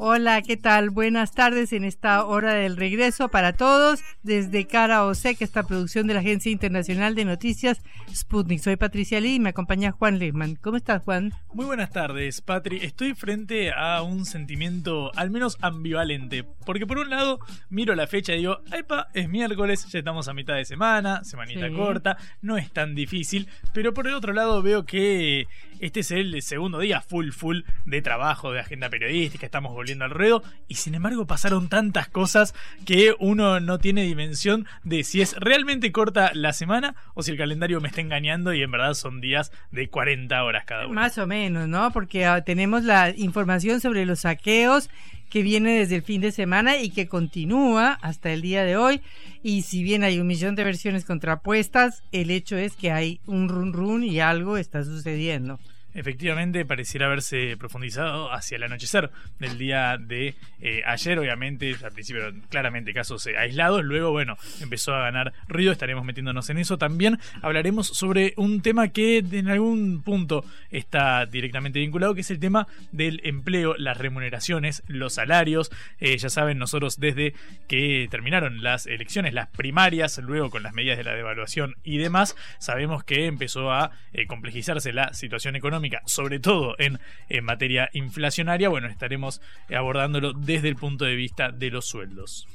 Hola, ¿qué tal? Buenas tardes en esta hora del regreso para todos desde Cara OSEC, esta producción de la Agencia Internacional de Noticias Sputnik. Soy Patricia Lee y me acompaña Juan Lehmann. ¿Cómo estás, Juan? Muy buenas tardes, Patri. Estoy frente a un sentimiento al menos ambivalente, porque por un lado miro la fecha y digo, ¡epa! Es miércoles, ya estamos a mitad de semana, semanita corta, no es tan difícil, pero por el otro lado veo que este es el segundo día full full de trabajo, de agenda periodística, estamos volviendo al ruedo y sin embargo pasaron tantas cosas que uno no tiene dimensión de si es realmente corta la semana o si el calendario me está engañando y en verdad son días de 40 horas cada uno. Más o menos, ¿no? Porque ah, tenemos la información sobre los saqueos que viene desde el fin de semana y que continúa hasta el día de hoy. Y si bien hay un millón de versiones contrapuestas, el hecho es que hay un run run y algo está sucediendo efectivamente pareciera haberse profundizado hacia el anochecer del día de eh, ayer, obviamente, al principio claramente casos eh, aislados, luego, bueno, empezó a ganar ruido, estaremos metiéndonos en eso. También hablaremos sobre un tema que en algún punto está directamente vinculado, que es el tema del empleo, las remuneraciones, los salarios. Eh, ya saben, nosotros desde que terminaron las elecciones, las primarias, luego con las medidas de la devaluación y demás, sabemos que empezó a complejizarse la situación económica sobre todo en, materia inflacionaria, bueno, estaremos abordándolo desde el punto de vista de los sueldos.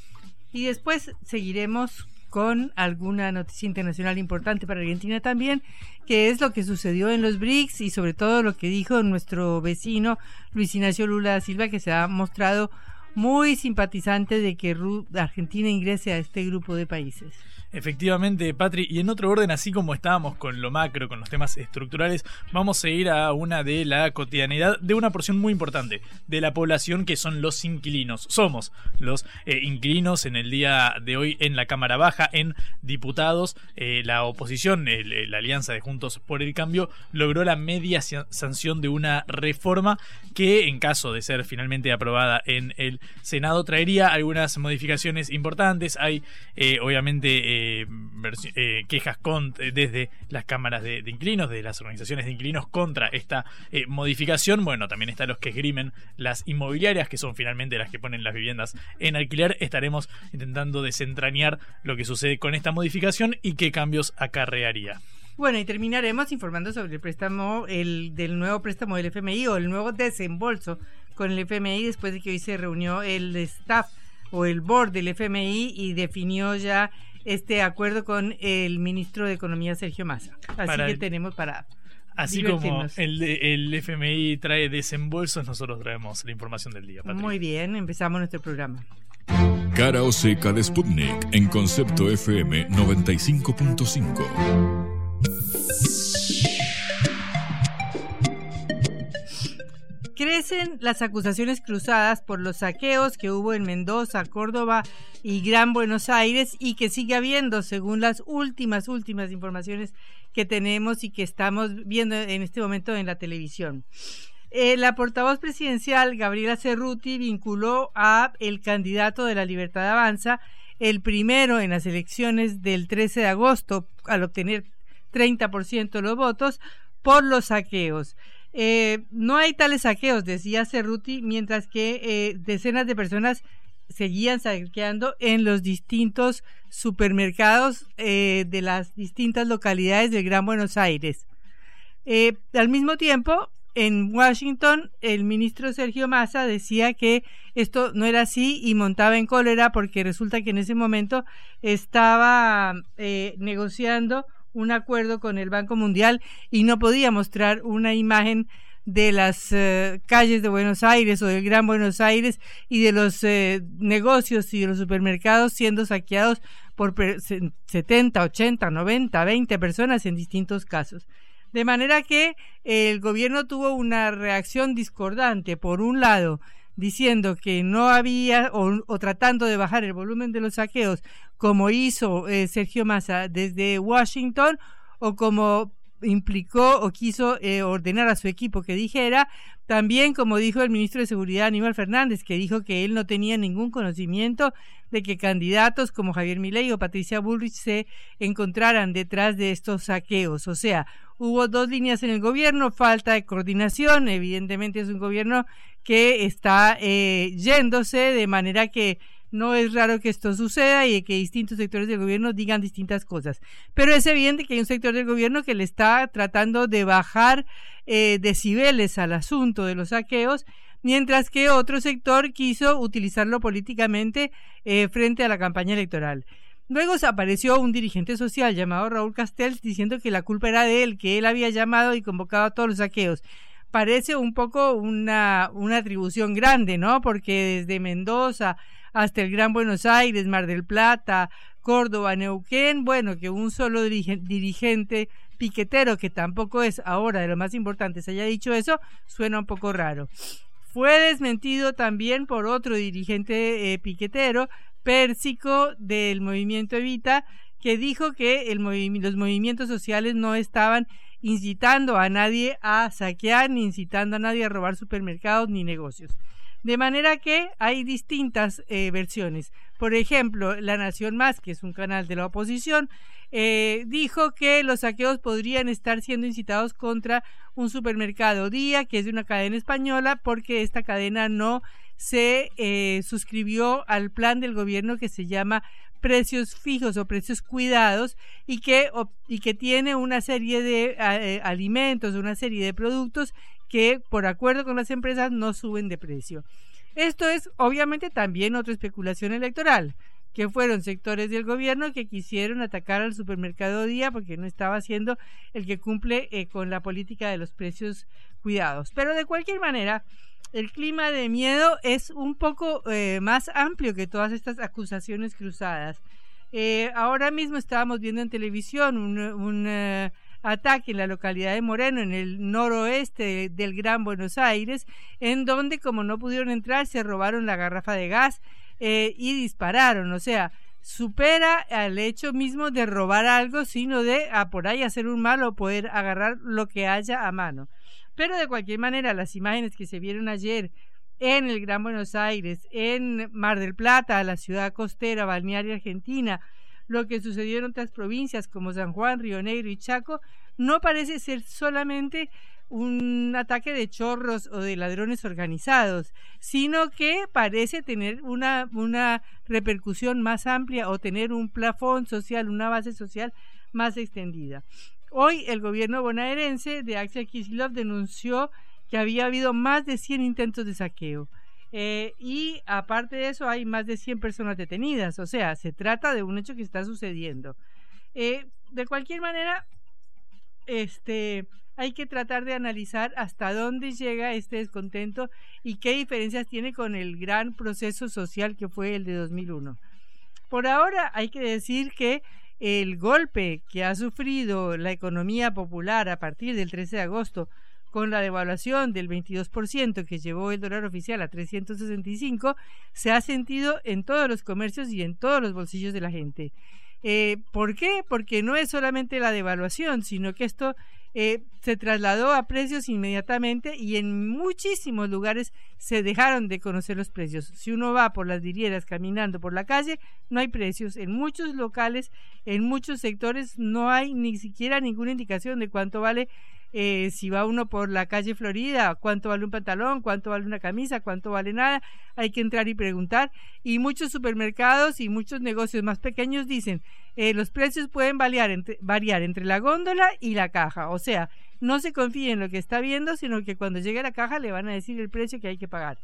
Y después seguiremos con alguna noticia internacional importante para Argentina también, que es lo que sucedió en los BRICS y sobre todo lo que dijo nuestro vecino Luis Ignacio Lula da Silva, que se ha mostrado muy simpatizante de que Argentina ingrese a este grupo de países. Efectivamente, Patri, y en otro orden, así como estábamos con lo macro, con los temas estructurales, vamos a ir a una de la cotidianidad de una porción muy importante de la población que son los inquilinos. Somos los eh, inquilinos en el día de hoy en la Cámara Baja, en diputados. Eh, la oposición, la Alianza de Juntos por el Cambio, logró la media sanción de una reforma que, en caso de ser finalmente aprobada en el Senado, traería algunas modificaciones importantes. Hay, eh, obviamente, eh, eh, quejas con, eh, desde las cámaras de, inquilinos, de las organizaciones de inquilinos contra esta modificación. Bueno, también están los que esgrimen las inmobiliarias, que son finalmente las que ponen las viviendas en alquiler. Estaremos intentando desentrañar lo que sucede con esta modificación y qué cambios acarrearía. Bueno, y terminaremos informando sobre el préstamo, el del nuevo préstamo del FMI o el nuevo desembolso con el FMI después de que hoy se reunió el staff o el board del FMI y definió ya este acuerdo con el ministro de Economía Sergio Massa. Así que tenemos para Así como el, el FMI trae desembolsos, nosotros traemos la información del día. Muy bien, empezamos nuestro programa. Cara o seca de Sputnik en concepto FM 95.5. Crecen las acusaciones cruzadas por los saqueos que hubo en Mendoza, Córdoba y Gran Buenos Aires y que sigue habiendo según las últimas, últimas informaciones que tenemos y que estamos viendo en este momento en la televisión. Eh, la portavoz presidencial Gabriela Cerruti vinculó a el candidato de la Libertad Avanza, el primero en las elecciones del 13 de agosto, al obtener 30% de los votos, por los saqueos. Eh, no hay tales saqueos, decía Cerruti, mientras que eh, decenas de personas seguían saqueando en los distintos supermercados eh, de las distintas localidades del Gran Buenos Aires. al mismo tiempo, en Washington, el ministro Sergio Massa decía que esto no era así y montaba en cólera porque resulta que en ese momento estaba negociando un acuerdo con el Banco Mundial y no podía mostrar una imagen de las eh, calles de Buenos Aires o del Gran Buenos Aires y de los eh, negocios y de los supermercados siendo saqueados por 70, 80, 90, 20 personas en distintos casos. De manera que el gobierno tuvo una reacción discordante. Por un lado, diciendo que no había o, tratando de bajar el volumen de los saqueos como hizo eh, Sergio Massa desde Washington o como implicó o quiso eh, ordenar a su equipo que dijera, también como dijo el ministro de Seguridad Aníbal Fernández, que dijo que él no tenía ningún conocimiento de que candidatos como Javier Milei o Patricia Bullrich se encontraran detrás de estos saqueos. O sea, hubo dos líneas en el gobierno, falta de coordinación, evidentemente es un gobierno que está eh, yéndose de manera que no es raro que esto suceda y que distintos sectores del gobierno digan distintas cosas. Pero es evidente que hay un sector del gobierno que le está tratando de bajar eh, decibeles al asunto de los saqueos, mientras que otro sector quiso utilizarlo políticamente eh, frente a la campaña electoral. Luego apareció un dirigente social llamado Raúl Castells diciendo que la culpa era de él, que él había llamado y convocado a todos los saqueos parece un poco una, una atribución grande, ¿no? Porque desde Mendoza hasta el Gran Buenos Aires, Mar del Plata, Córdoba, Neuquén, bueno, que un solo dirigente piquetero, que tampoco es ahora de lo más importante, se haya dicho eso, suena un poco raro. Fue desmentido también por otro dirigente eh, piquetero, Pérsico, del movimiento Evita, que dijo que los movimientos sociales no estaban incitando a nadie a saquear, ni incitando a nadie a robar supermercados ni negocios. De manera que hay distintas eh, versiones. Por ejemplo, La Nación Más, que es un canal de la oposición, eh, dijo que los saqueos podrían estar siendo incitados contra un supermercado Día, que es de una cadena española, porque esta cadena no se eh, suscribió al plan del gobierno que se llama precios fijos o precios cuidados y que, y que tiene una serie de alimentos, una serie de productos que por acuerdo con las empresas no suben de precio. Esto es obviamente también otra especulación electoral, que fueron sectores del gobierno que quisieron atacar al supermercado Día porque no estaba siendo el que cumple eh, con la política de los precios cuidados. Pero de cualquier manera, el clima de miedo es un poco eh, más amplio que todas estas acusaciones cruzadas. Eh, ahora mismo estábamos viendo en televisión un, ataque en la localidad de Moreno, en el noroeste del Gran Buenos Aires, en donde como no pudieron entrar se robaron la garrafa de gas eh, y dispararon. O sea, supera al hecho mismo de robar algo, sino de a por ahí hacer un mal poder agarrar lo que haya a mano. Pero de cualquier manera, las imágenes que se vieron ayer en el Gran Buenos Aires, en Mar del Plata, la ciudad costera, balnearia argentina, lo que sucedió en otras provincias como San Juan, Río Negro y Chaco no parece ser solamente un ataque de chorros o de ladrones organizados, sino que parece tener una, una repercusión más amplia o tener un plafón social, una base social más extendida. Hoy el gobierno bonaerense de Axel Kicillof denunció que había habido más de 100 intentos de saqueo. Eh, y aparte de eso hay más de 100 personas detenidas, o sea, se trata de un hecho que está sucediendo. Eh, de cualquier manera, este, hay que tratar de analizar hasta dónde llega este descontento y qué diferencias tiene con el gran proceso social que fue el de 2001. Por ahora hay que decir que el golpe que ha sufrido la economía popular a partir del 13 de agosto con la devaluación del 22% que llevó el dólar oficial a 365, se ha sentido en todos los comercios y en todos los bolsillos de la gente. Eh, ¿Por qué? Porque no es solamente la devaluación, sino que esto eh, se trasladó a precios inmediatamente y en muchísimos lugares se dejaron de conocer los precios. Si uno va por las vidrieras caminando por la calle, no hay precios. En muchos locales, en muchos sectores, no hay ni siquiera ninguna indicación de cuánto vale eh, si va uno por la calle Florida, cuánto vale un pantalón, cuánto vale una camisa, cuánto vale nada, hay que entrar y preguntar. Y muchos supermercados y muchos negocios más pequeños dicen, eh, los precios pueden variar entre, la góndola y la caja. O sea, no se confíe en lo que está viendo, sino que cuando llegue a la caja le van a decir el precio que hay que pagar.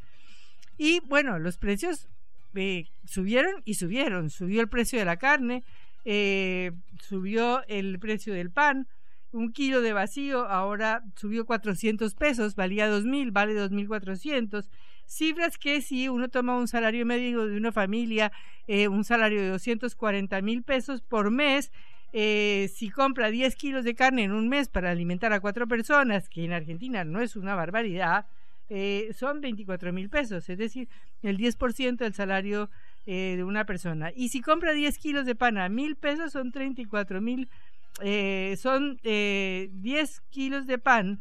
Y bueno, los precios eh, subieron y subieron. Subió el precio de la carne, eh, subió el precio del pan, un kilo de vacío ahora subió 400 pesos, valía 2.000, vale 2.400. Cifras que si uno toma un salario medio de una familia, eh, un salario de 240 mil pesos por mes, eh, si compra 10 kilos de carne en un mes para alimentar a cuatro personas, que en Argentina no es una barbaridad, eh, son 24 mil pesos, es decir, el 10% del salario de una persona. Y si compra 10 kilos de pan a mil pesos, son 34 mil, son 10 kilos de pan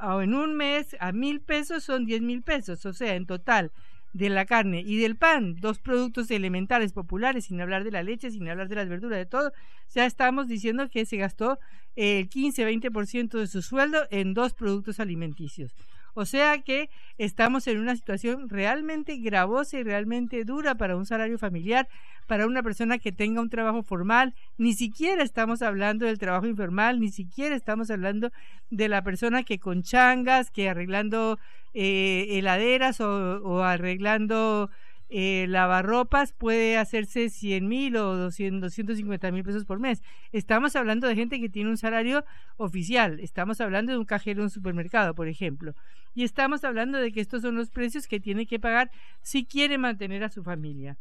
o en un mes a mil pesos son diez mil pesos, o sea, en total de la carne y del pan, dos productos elementales populares, sin hablar de la leche, sin hablar de las verduras, de todo, ya estamos diciendo que se gastó el 15-20% de su sueldo en dos productos alimenticios. O sea que estamos en una situación realmente gravosa y realmente dura para un salario familiar, para una persona que tenga un trabajo formal. Ni siquiera estamos hablando del trabajo informal, ni siquiera estamos hablando de la persona que con changas, que arreglando eh, heladeras o arreglando eh, lavarropas puede hacerse 100 mil o 200, 250 mil pesos por mes. Estamos hablando de gente que tiene un salario oficial, estamos hablando de un cajero en un supermercado, por ejemplo, y estamos hablando de que estos son los precios que tiene que pagar si quiere mantener a su familia.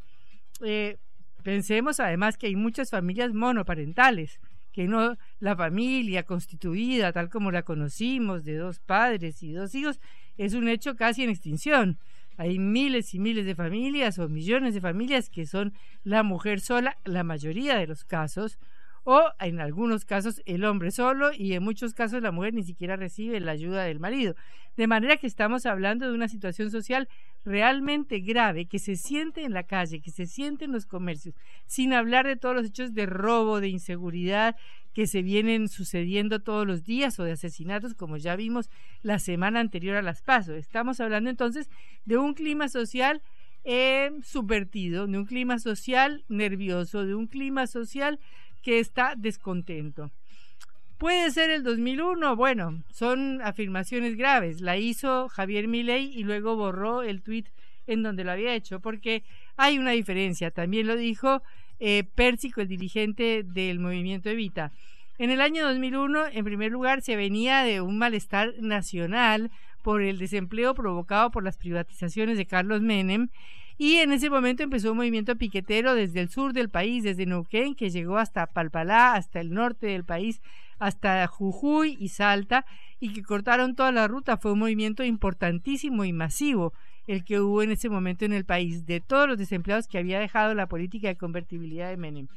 Eh, pensemos además que hay muchas familias monoparentales, que no la familia constituida tal como la conocimos, de dos padres y dos hijos, es un hecho casi en extinción. Hay miles y miles de familias o millones de familias que son la mujer sola, la mayoría de los casos, o en algunos casos el hombre solo y en muchos casos la mujer ni siquiera recibe la ayuda del marido. De manera que estamos hablando de una situación social realmente grave que se siente en la calle, que se siente en los comercios, sin hablar de todos los hechos de robo, de inseguridad que se vienen sucediendo todos los días o de asesinatos como ya vimos la semana anterior a las pasos. Estamos hablando entonces de un clima social eh, subvertido, de un clima social nervioso, de un clima social que está descontento. Puede ser el 2001, bueno, son afirmaciones graves. La hizo Javier Milei y luego borró el tuit en donde lo había hecho, porque hay una diferencia. También lo dijo eh, Pérsico, el dirigente del movimiento Evita. En el año 2001, en primer lugar, se venía de un malestar nacional por el desempleo provocado por las privatizaciones de Carlos Menem y en ese momento empezó un movimiento piquetero desde el sur del país, desde Neuquén, que llegó hasta Palpalá, hasta el norte del país, hasta Jujuy y Salta, y que cortaron toda la ruta. Fue un movimiento importantísimo y masivo el que hubo en ese momento en el país, de todos los desempleados que había dejado la política de convertibilidad de Menem.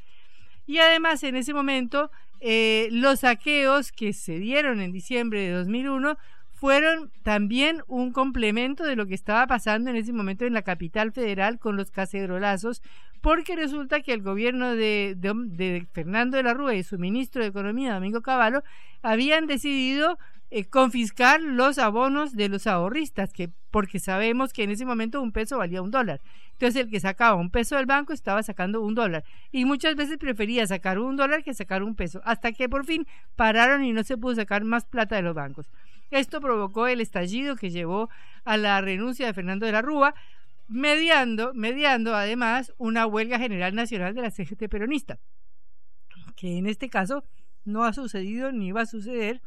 Y además, en ese momento, eh, los saqueos que se dieron en diciembre de 2001 fueron también un complemento de lo que estaba pasando en ese momento en la capital federal con los casedrolazos, porque resulta que el gobierno de, de Fernando de la Rúa y su ministro de Economía, Domingo Cavallo, habían decidido eh, confiscar los abonos de los ahorristas, que porque sabemos que en ese momento un peso valía un dólar. Entonces el que sacaba un peso del banco estaba sacando un dólar y muchas veces prefería sacar un dólar que sacar un peso, hasta que por fin pararon y no se pudo sacar más plata de los bancos. Esto provocó el estallido que llevó a la renuncia de Fernando de la Rúa, mediando, mediando además una huelga general nacional de la CGT peronista, que en este caso no ha sucedido ni va a suceder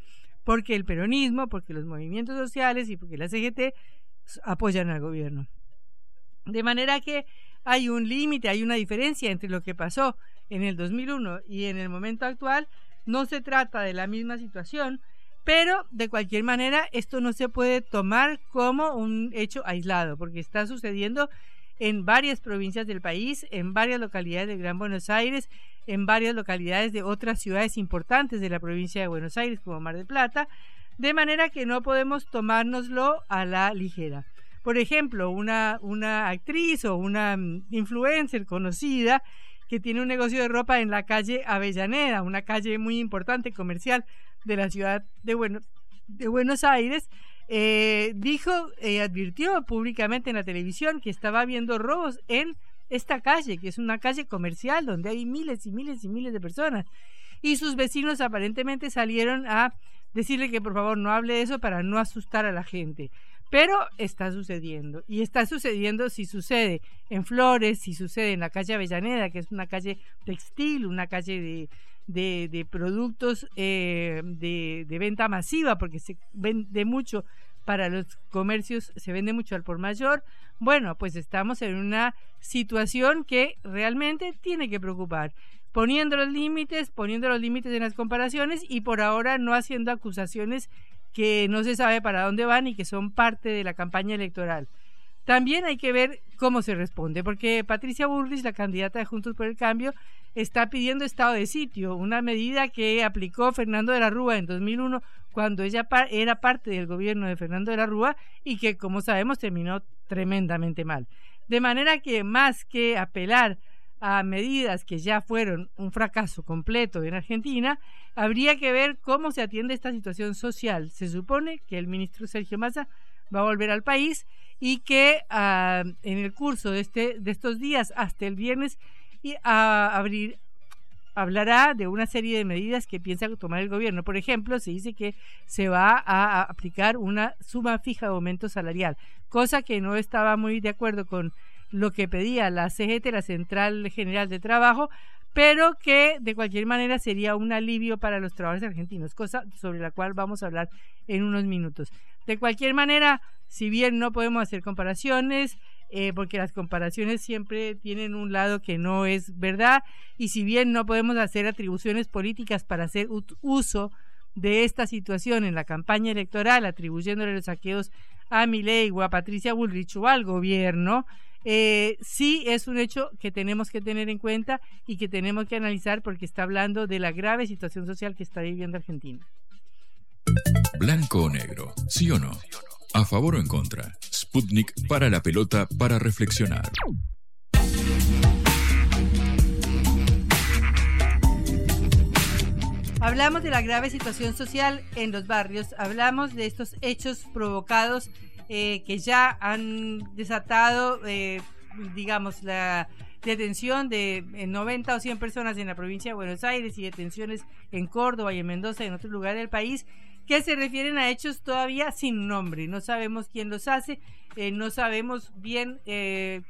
porque el peronismo, porque los movimientos sociales y porque la CGT apoyan al gobierno. De manera que hay un límite, hay una diferencia entre lo que pasó en el 2001 y en el momento actual. No se trata de la misma situación, pero de cualquier manera esto no se puede tomar como un hecho aislado, porque está sucediendo en varias provincias del país, en varias localidades del Gran Buenos Aires, en varias localidades de otras ciudades importantes de la provincia de Buenos Aires, como Mar del Plata, de manera que no podemos tomárnoslo a la ligera. Por ejemplo, una, una actriz o una mm, influencer conocida que tiene un negocio de ropa en la calle Avellaneda, una calle muy importante comercial de la ciudad de, de Buenos Aires, eh, dijo, eh, advirtió públicamente en la televisión que estaba habiendo robos en esta calle, que es una calle comercial donde hay miles y miles y miles de personas. Y sus vecinos aparentemente salieron a decirle que por favor no hable de eso para no asustar a la gente. Pero está sucediendo. Y está sucediendo si sucede en Flores, si sucede en la calle Avellaneda, que es una calle textil, una calle de, de, productos eh, de, de, venta masiva, porque se vende mucho para los comercios, se vende mucho al por mayor. Bueno, pues estamos en una situación que realmente tiene que preocupar poniendo los límites, poniendo los límites en las comparaciones y por ahora no haciendo acusaciones que no se sabe para dónde van y que son parte de la campaña electoral. También hay que ver cómo se responde, porque Patricia Burris, la candidata de Juntos por el Cambio, está pidiendo estado de sitio, una medida que aplicó Fernando de la Rúa en 2001 cuando ella era parte del gobierno de Fernando de la Rúa y que, como sabemos, terminó tremendamente mal. De manera que más que apelar a medidas que ya fueron un fracaso completo en Argentina, habría que ver cómo se atiende esta situación social. Se supone que el ministro Sergio Massa va a volver al país y que uh, en el curso de, este, de estos días hasta el viernes y, uh, abrir, hablará de una serie de medidas que piensa tomar el gobierno. Por ejemplo, se dice que se va a aplicar una suma fija de aumento salarial, cosa que no estaba muy de acuerdo con lo que pedía la CGT, la Central General de Trabajo, pero que de cualquier manera sería un alivio para los trabajadores argentinos, cosa sobre la cual vamos a hablar en unos minutos. De cualquier manera, si bien no podemos hacer comparaciones, eh, porque las comparaciones siempre tienen un lado que no es verdad, y si bien no podemos hacer atribuciones políticas para hacer uso de esta situación en la campaña electoral, atribuyéndole los saqueos a Milei o a Patricia Bullrich o al gobierno, eh, sí es un hecho que tenemos que tener en cuenta y que tenemos que analizar porque está hablando de la grave situación social que está viviendo Argentina. Blanco o negro, sí o no. A favor o en contra. Sputnik para la pelota para reflexionar. Hablamos de la grave situación social en los barrios, hablamos de estos hechos provocados eh, que ya han desatado, eh, digamos, la detención de 90 eh, o 100 personas en la provincia de Buenos Aires y detenciones en Córdoba y en Mendoza y en otros lugares del país que se refieren a hechos todavía sin nombre. No sabemos quién los hace, no sabemos bien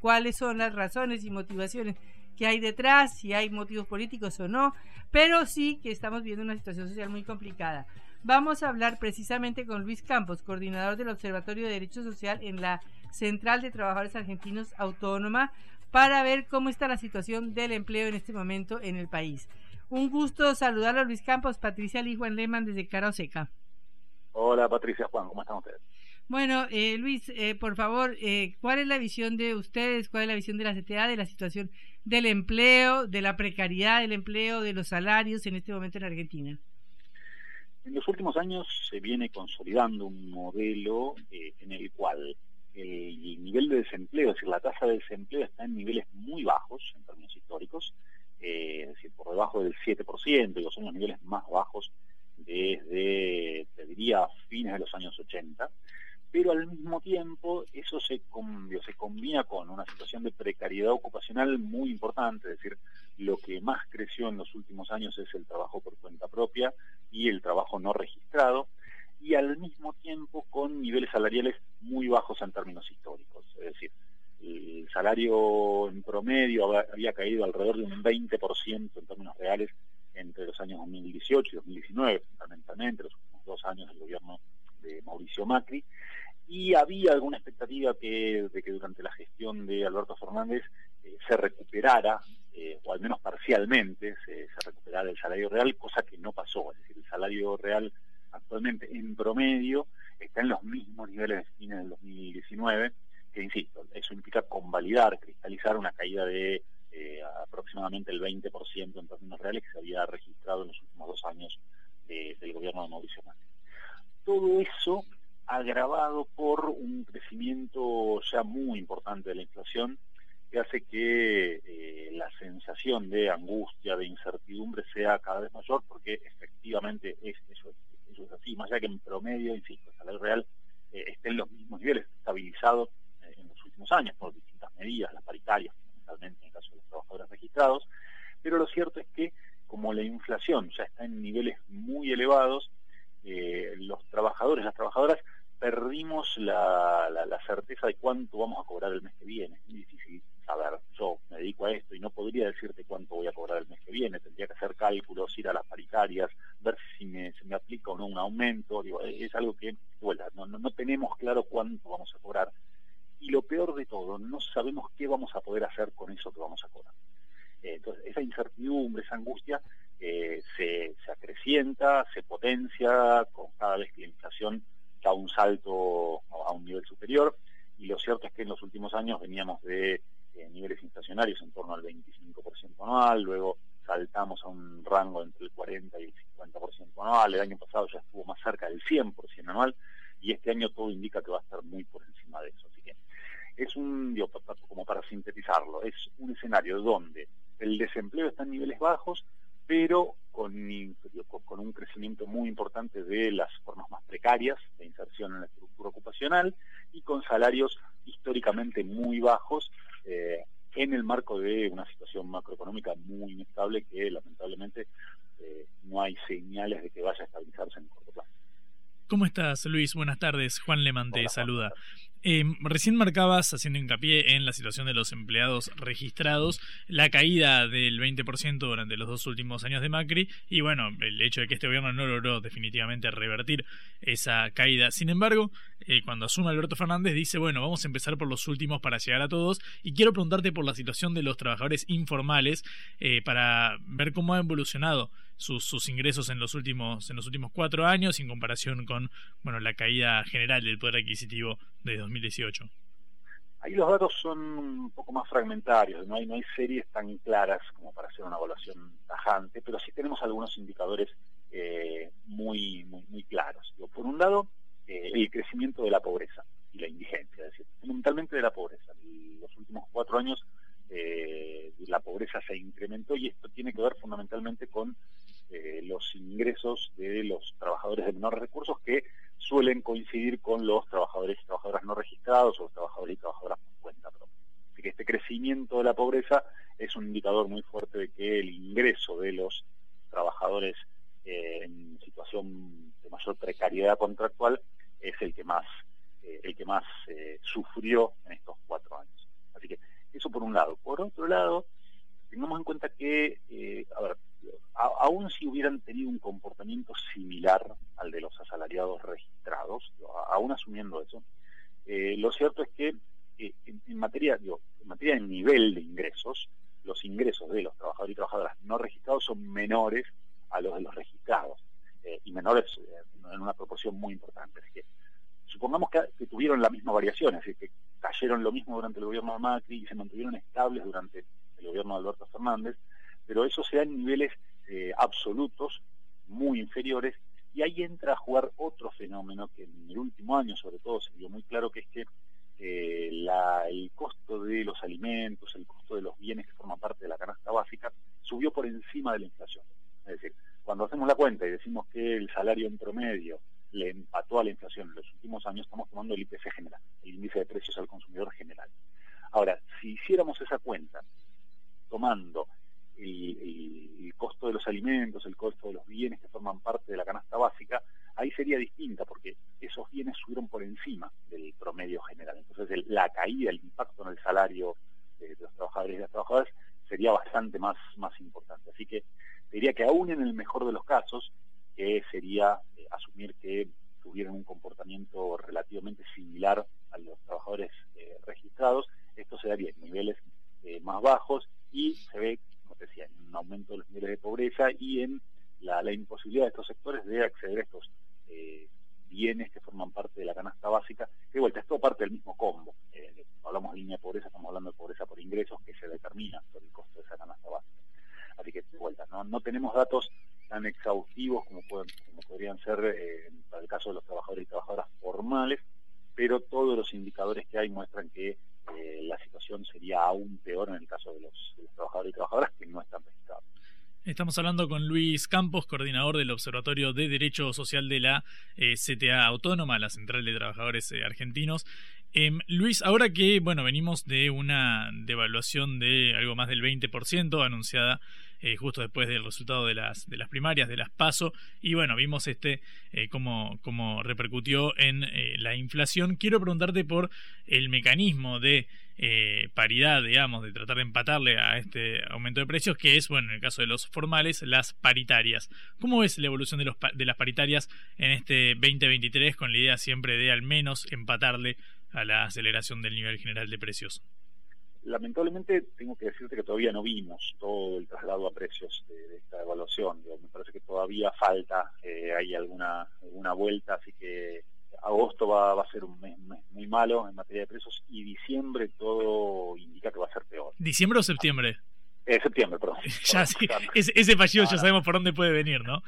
cuáles son las razones y motivaciones que hay detrás, si hay motivos políticos o no, pero sí que estamos viendo una situación social muy complicada. Vamos a hablar precisamente con Luis Campos, coordinador del Observatorio de Derecho Social en la Central de Trabajadores Argentinos Autónoma, para ver cómo está la situación del empleo en este momento en el país. Un gusto saludarlo a Luis Campos, Patricia Lee Juan Lehmann desde Cara Seca. Hola Patricia Juan, ¿cómo están ustedes? Bueno, eh, Luis, eh, por favor, eh, ¿cuál es la visión de ustedes, cuál es la visión de la CTA de la situación del empleo, de la precariedad del empleo, de los salarios en este momento en Argentina? En los últimos años se viene consolidando un modelo eh, en el cual el nivel de desempleo, es decir, la tasa de desempleo está en niveles muy bajos en términos históricos, eh, es decir, por debajo del 7%, digo, son los niveles más bajos desde, te diría, fines de los años 80, pero al mismo tiempo eso se, combina con una situación de precariedad ocupacional muy importante, es decir, lo que más creció en los últimos años es el trabajo por cuenta propia y el trabajo no registrado, y al mismo tiempo con niveles salariales muy bajos en términos históricos, es decir, el salario en promedio había caído alrededor de un 20% en términos reales entre los años 2018 y 2019, fundamentalmente los últimos dos años del gobierno de Mauricio Macri, y había alguna expectativa que, de que durante la gestión de Alberto Fernández eh, se recuperara, eh, o al menos parcialmente, se, recuperara el salario real, cosa que no pasó. Es decir, el salario real actualmente en promedio está en los mismos niveles de fines del 2019, que insisto, eso implica convalidar, cristalizar una caída de eh, aproximadamente el 20% en términos reales que se había registrado en los últimos dos años del gobierno de Mauricio Macri. Todo eso agravado por un crecimiento ya muy importante de la inflación que hace que eh, la sensación de angustia, de incertidumbre sea cada vez mayor porque efectivamente es, eso, es así, más allá que en promedio, insisto, el salario real eh, esté en los mismos niveles, estabilizado eh, en los últimos años por distintas medidas, las paritarias fundamentalmente en el caso de los trabajadores registrados, pero lo cierto es que como la inflación ya está en niveles muy elevados, los trabajadores, las trabajadoras, perdimos la, certeza de cuánto vamos a cobrar el mes que viene. Es muy difícil saber. Yo me dedico a esto y no podría decirte cuánto voy a cobrar el mes que viene. Tendría que hacer cálculos, ir a las paritarias, ver si me, se me aplica o no un aumento. Digo, es algo que, bueno, no, no, no tenemos claro cuánto vamos a cobrar. Y lo peor de todo, no sabemos qué vamos a poder hacer con eso que vamos a cobrar. Entonces, esa incertidumbre, esa angustia eh, se, se acrecienta, se potencia con cada vez que la inflación da un salto a un nivel superior y lo cierto es que en los últimos años veníamos de eh, niveles inflacionarios en torno al 25% anual, luego saltamos a un rango entre el 40 y el 50% anual, el año pasado ya estuvo más cerca del 100% anual y este año todo indica que va a estar muy por encima de eso. Así que es un, digo, como para sintetizarlo, es un escenario donde el desempleo está en niveles bajos, pero con, un crecimiento muy importante de las formas más precarias de inserción en la estructura ocupacional y con salarios históricamente muy bajos eh, en el marco de una situación macroeconómica muy inestable que lamentablemente eh, no hay señales de que vaya a estabilizarse en corto plazo. ¿Cómo estás, Luis? Buenas tardes. Juan Leman te saluda. Eh, recién marcabas, haciendo hincapié en la situación de los empleados registrados, la caída del 20% durante los dos últimos años de Macri y bueno, el hecho de que este gobierno no logró definitivamente revertir esa caída. Sin embargo, eh, cuando asume Alberto Fernández dice, bueno, vamos a empezar por los últimos para llegar a todos y quiero preguntarte por la situación de los trabajadores informales eh, para ver cómo ha evolucionado sus, sus, ingresos en los últimos en los últimos cuatro años en comparación con bueno la caída general del poder adquisitivo de 2018. Ahí los datos son un poco más fragmentarios, no hay, no hay series tan claras como para hacer una evaluación tajante, pero sí tenemos algunos indicadores eh, muy, muy, muy claros. por un lado, eh, el crecimiento de la pobreza y la indigencia, es decir, fundamentalmente de la pobreza. En los últimos cuatro años eh, la pobreza se incrementó y esto tiene que ver fundamentalmente con eh, los ingresos de los trabajadores de menores recursos que suelen coincidir con los trabajadores y trabajadoras no registrados o los trabajadores y trabajadoras por cuenta propia. Así que este crecimiento de la pobreza es un indicador muy fuerte de que el ingreso de los trabajadores eh, en situación de mayor precariedad contractual es el que más eh, el que más sufrió en estos cuatro años. Así que eso por un lado. Por otro lado, tengamos en cuenta que, eh, a ver, aún si hubieran tenido un comportamiento similar al de los asalariados registrados, aún asumiendo eso, eh, lo cierto es que eh, en, materia, en materia de nivel de ingresos, los ingresos de los trabajadores y trabajadoras no registrados son menores a los de los registrados y menores en una proporción muy importante. Es que supongamos que, tuvieron la misma variación, es decir, que cayeron lo mismo durante el gobierno de Macri y se mantuvieron estables durante el gobierno de Alberto Fernández, pero eso se da en niveles eh, absolutos muy inferiores y ahí entra a jugar otro fenómeno que en el último año sobre todo se vio muy claro que es que eh, la, el costo de los alimentos, el costo de los bienes que forman parte de la canasta básica subió por encima de la inflación. Es decir, cuando hacemos la cuenta y decimos que el salario en promedio le empató a la inflación en los últimos años, estamos tomando el IPC general, el índice de precios al consumidor general. Ahora, si hiciéramos esa cuenta tomando el, costo de los alimentos, el costo de los bienes que forman parte de la canasta básica, ahí sería distinta porque esos bienes subieron por encima del promedio general. Entonces la caída, el impacto en el salario de, los trabajadores y las trabajadoras sería bastante más, más importante. Así que diría que aún en el mejor de los casos, que sería eh, asumir que tuvieron un comportamiento relativamente similar a los trabajadores eh, registrados, esto se daría en niveles eh, más bajos y se ve, como te decía, en un aumento de los niveles de pobreza y en la, imposibilidad de estos sectores de acceder a estos bienes que forman parte de la canasta básica, de vuelta es todo parte del mismo combo. hablamos de línea de pobreza, estamos hablando de pobreza por ingresos que se determina por el costo de esa canasta básica. Así que de vuelta, no tenemos datos tan exhaustivos como, pueden, como podrían ser eh, para el caso de los trabajadores y trabajadoras formales, pero todos los indicadores que hay muestran que eh, la situación sería aún peor en el caso de los, trabajadores y trabajadoras que no están registrados. Estamos hablando con Luis Campos, coordinador del Observatorio de Derecho Social de la eh, CTA Autónoma, la Central de Trabajadores Argentinos. Em, Luis, ahora que bueno venimos de una devaluación de algo más del 20% anunciada eh, justo después del resultado de las, de las primarias, de las PASO, y bueno, vimos este eh, cómo, cómo, repercutió en eh, la inflación. Quiero preguntarte por el mecanismo de paridad, digamos, de tratar de empatarle a este aumento de precios, que es, bueno, en el caso de los formales, las paritarias. ¿Cómo es la evolución de, los, de las paritarias en este 2023 con la idea siempre de al menos empatarle a la aceleración del nivel general de precios? Lamentablemente tengo que decirte que todavía no vimos todo el traslado a precios de, esta evaluación. me parece que todavía falta, eh, hay alguna, alguna vuelta, así que agosto va, va a ser un mes, muy malo en materia de precios y diciembre todo indica que va a ser peor. ¿Diciembre o septiembre? Eh, septiembre, perdón. ya, sí, ese, ese fallido ya sabemos por dónde puede venir, ¿no?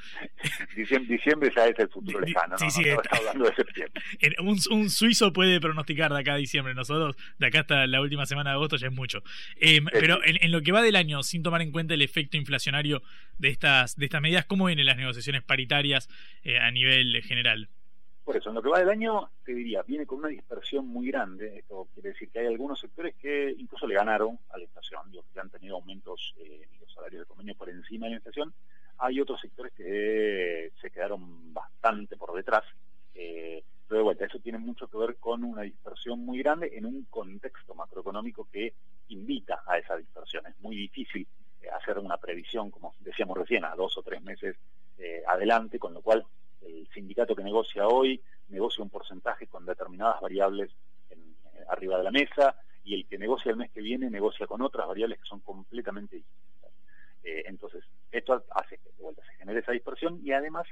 Diciembre, diciembre ya es el futuro lejano, sí, sí, está, hablando de septiembre. Un, un, suizo puede pronosticar de acá a diciembre, nosotros de acá hasta la última semana de agosto ya es mucho. Eh, pero en, en, lo que va del año, sin tomar en cuenta el efecto inflacionario de estas, de estas medidas, ¿cómo vienen las negociaciones paritarias eh, a nivel general? Por eso, en lo que va del año, te diría, viene con una dispersión muy grande. Esto quiere decir que hay algunos sectores que incluso le ganaron a la inflación, digo, que han tenido aumentos en eh, los salarios de convenio por encima de la inflación. Hay otros sectores que se quedaron bastante por detrás. Eh, pero de vuelta, eso tiene mucho que ver con una dispersión muy grande en un contexto macroeconómico que invita a esa dispersión. Es muy difícil eh, hacer una previsión, como decíamos recién, a dos o tres meses adelante, con lo cual el sindicato que negocia hoy negocia un porcentaje con determinadas variables en, eh, arriba de la mesa y el que negocia el mes que viene negocia con otras variables que son completamente distintas. Eh, entonces, esto hace que de vuelta se genere esa dispersión y además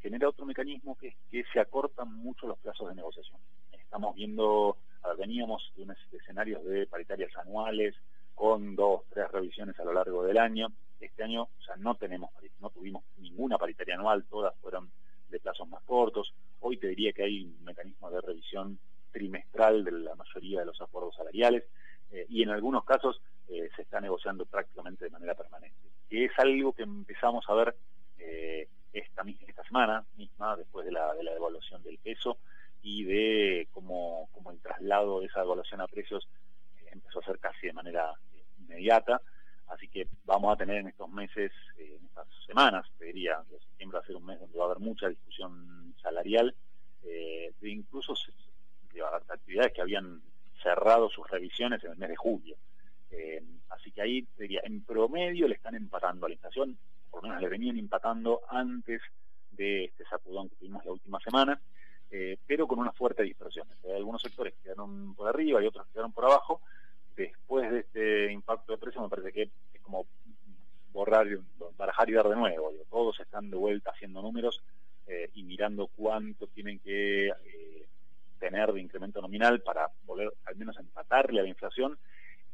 genera otro mecanismo que es que se acortan mucho los plazos de negociación. Estamos viendo, veníamos de escenarios de paritarias anuales con dos, tres revisiones a lo largo del año. Este año ya no tenemos, no tuvimos ninguna paritaria anual, todas fueron de plazos más cortos. Hoy te diría que hay un mecanismo de revisión trimestral de la mayoría de los acuerdos salariales eh, y en algunos casos eh, se está negociando prácticamente de manera permanente. Que es algo que empezamos a ver eh, esta, esta semana misma, después de la, de la devaluación del peso y de cómo, cómo el traslado de esa devaluación a precios empezó a ser casi de manera inmediata. Así que vamos a tener en estos meses, eh, en estas semanas, te diría, que septiembre va a ser un mes donde va a haber mucha discusión salarial, eh, de incluso actividades que habían cerrado sus revisiones en el mes de julio. Eh, así que ahí, te diría, en promedio le están empatando a la inflación, por lo menos le venían empatando antes de este sacudón que tuvimos la última semana, pero con una fuerte dispersión. Hay algunos sectores que quedaron por arriba y otros que quedaron por abajo, después de este impacto de precio me parece que es como borrar, barajar y dar de nuevo. todos están de vuelta haciendo números eh, y mirando cuánto tienen que eh, tener de incremento nominal para volver al menos empatarle a la inflación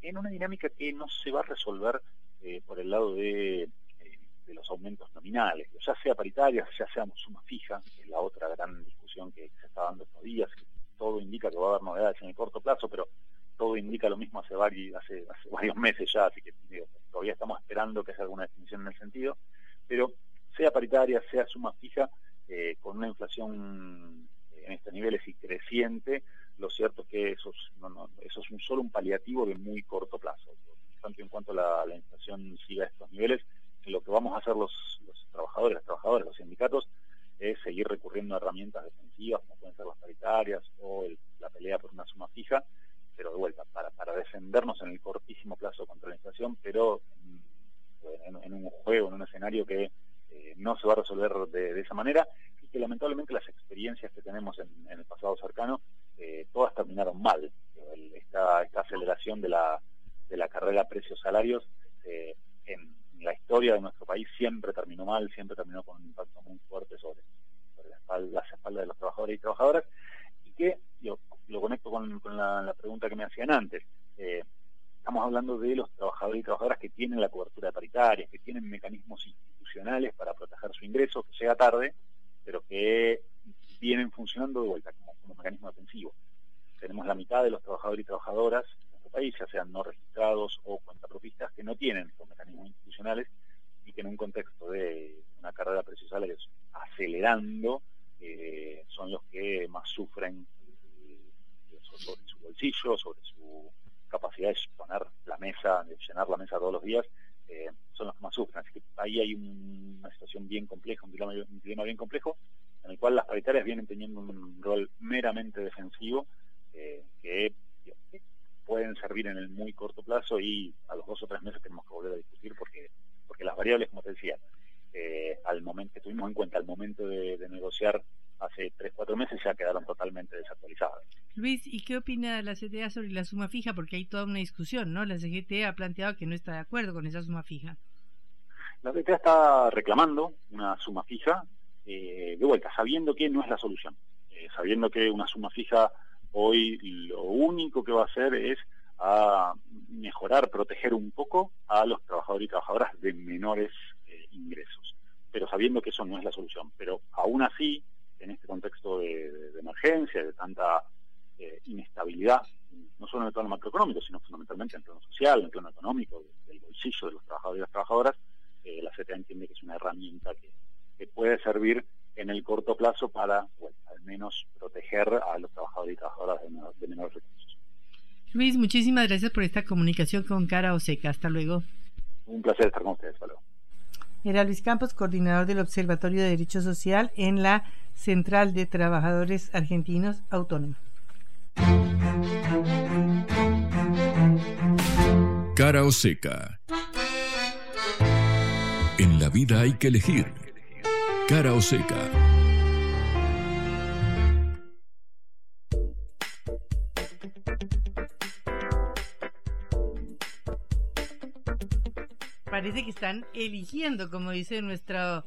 en una dinámica que no se va a resolver eh, por el lado de, los aumentos nominales, ya sea paritaria, ya sea suma fija, que es la otra gran discusión que se está dando estos días, que todo indica que va a haber novedades en el corto plazo, pero todo indica lo mismo hace varios, hace, varios meses ya, así que todavía estamos esperando que haya alguna definición en el sentido, pero sea paritaria, sea suma fija, eh, con una inflación en estos niveles y creciente, lo cierto es que eso es, un, solo un paliativo de muy corto plazo. Tanto en cuanto la, la inflación siga a estos niveles, lo que vamos a hacer los, los trabajadores, las trabajadoras, los sindicatos, es seguir recurriendo a herramientas defensivas, como pueden ser las paritarias o la pelea por una suma fija, pero de vuelta, para, para defendernos en el cortísimo plazo contra la inflación, pero en, un juego, en un escenario que eh, no se va a resolver de, esa manera y que lamentablemente las experiencias que tenemos en, el pasado cercano, eh, todas terminaron mal. esta, aceleración de la, de la carrera precios-salarios eh, en, la historia de nuestro país siempre terminó mal, siempre terminó con un impacto muy fuerte sobre, las espaldas de los trabajadores y trabajadoras y que yo lo conecto con, la, Eh, estamos hablando de los trabajadores y trabajadoras que tienen la cobertura paritaria, que tienen mecanismos institucionales para proteger su ingreso, que llega tarde, pero que vienen funcionando de vuelta como, como mecanismo defensivo. Tenemos la mitad de los trabajadores y trabajadoras en nuestro país, ya sean no registrados o cuentapropistas, que no tienen estos mecanismos institucionales y que en un contexto de una carrera de precios salarios acelerando, eh, son los que más sufren sobre su bolsillo, sobre su capacidad de poner la mesa, de llenar la mesa todos los días, eh, son los que más sufren. Así que ahí hay una situación bien compleja, un dilema, un dilema bien complejo, en el cual las paritarias vienen teniendo un rol meramente defensivo eh, que, pueden servir en el muy corto plazo y a los dos o tres meses tenemos que volver a discutir porque porque las variables, como te decía, eh, al momento que tuvimos en cuenta al momento de, negociar hace tres, cuatro meses ya quedaron totalmente desactualizadas. Luis, ¿y qué la CTA sobre la suma fija? Porque hay toda una discusión, ¿no? La CGT ha planteado que no está de acuerdo con esa suma fija. La CTA está reclamando una suma fija, eh, de vuelta, sabiendo que no es la solución, eh, sabiendo que una suma fija hoy lo único que va a hacer es a mejorar, proteger un poco a los trabajadores y trabajadoras de menores eh, ingresos, pero sabiendo que eso no es la solución. Pero aún así, en este contexto de, emergencia, de tanta eh, inestabilidad, no solo en el plano macroeconómico, sino fundamentalmente en el plano social, en el plano económico, del bolsillo de los trabajadores y las trabajadoras, eh, la CTA entiende que es una herramienta que, puede servir en el corto plazo para, al menos, proteger a los trabajadores y trabajadoras de menores recursos. Luis, muchísimas gracias por esta comunicación con Cara Oseca. Hasta luego. Un placer estar con ustedes. Hasta luego. Era Luis Campos, coordinador del Observatorio de Derecho Social en la Central de Trabajadores Argentinos Autónomos. Cara o seca. En la vida hay que elegir. Cara o seca. parece que están eligiendo, como dice nuestra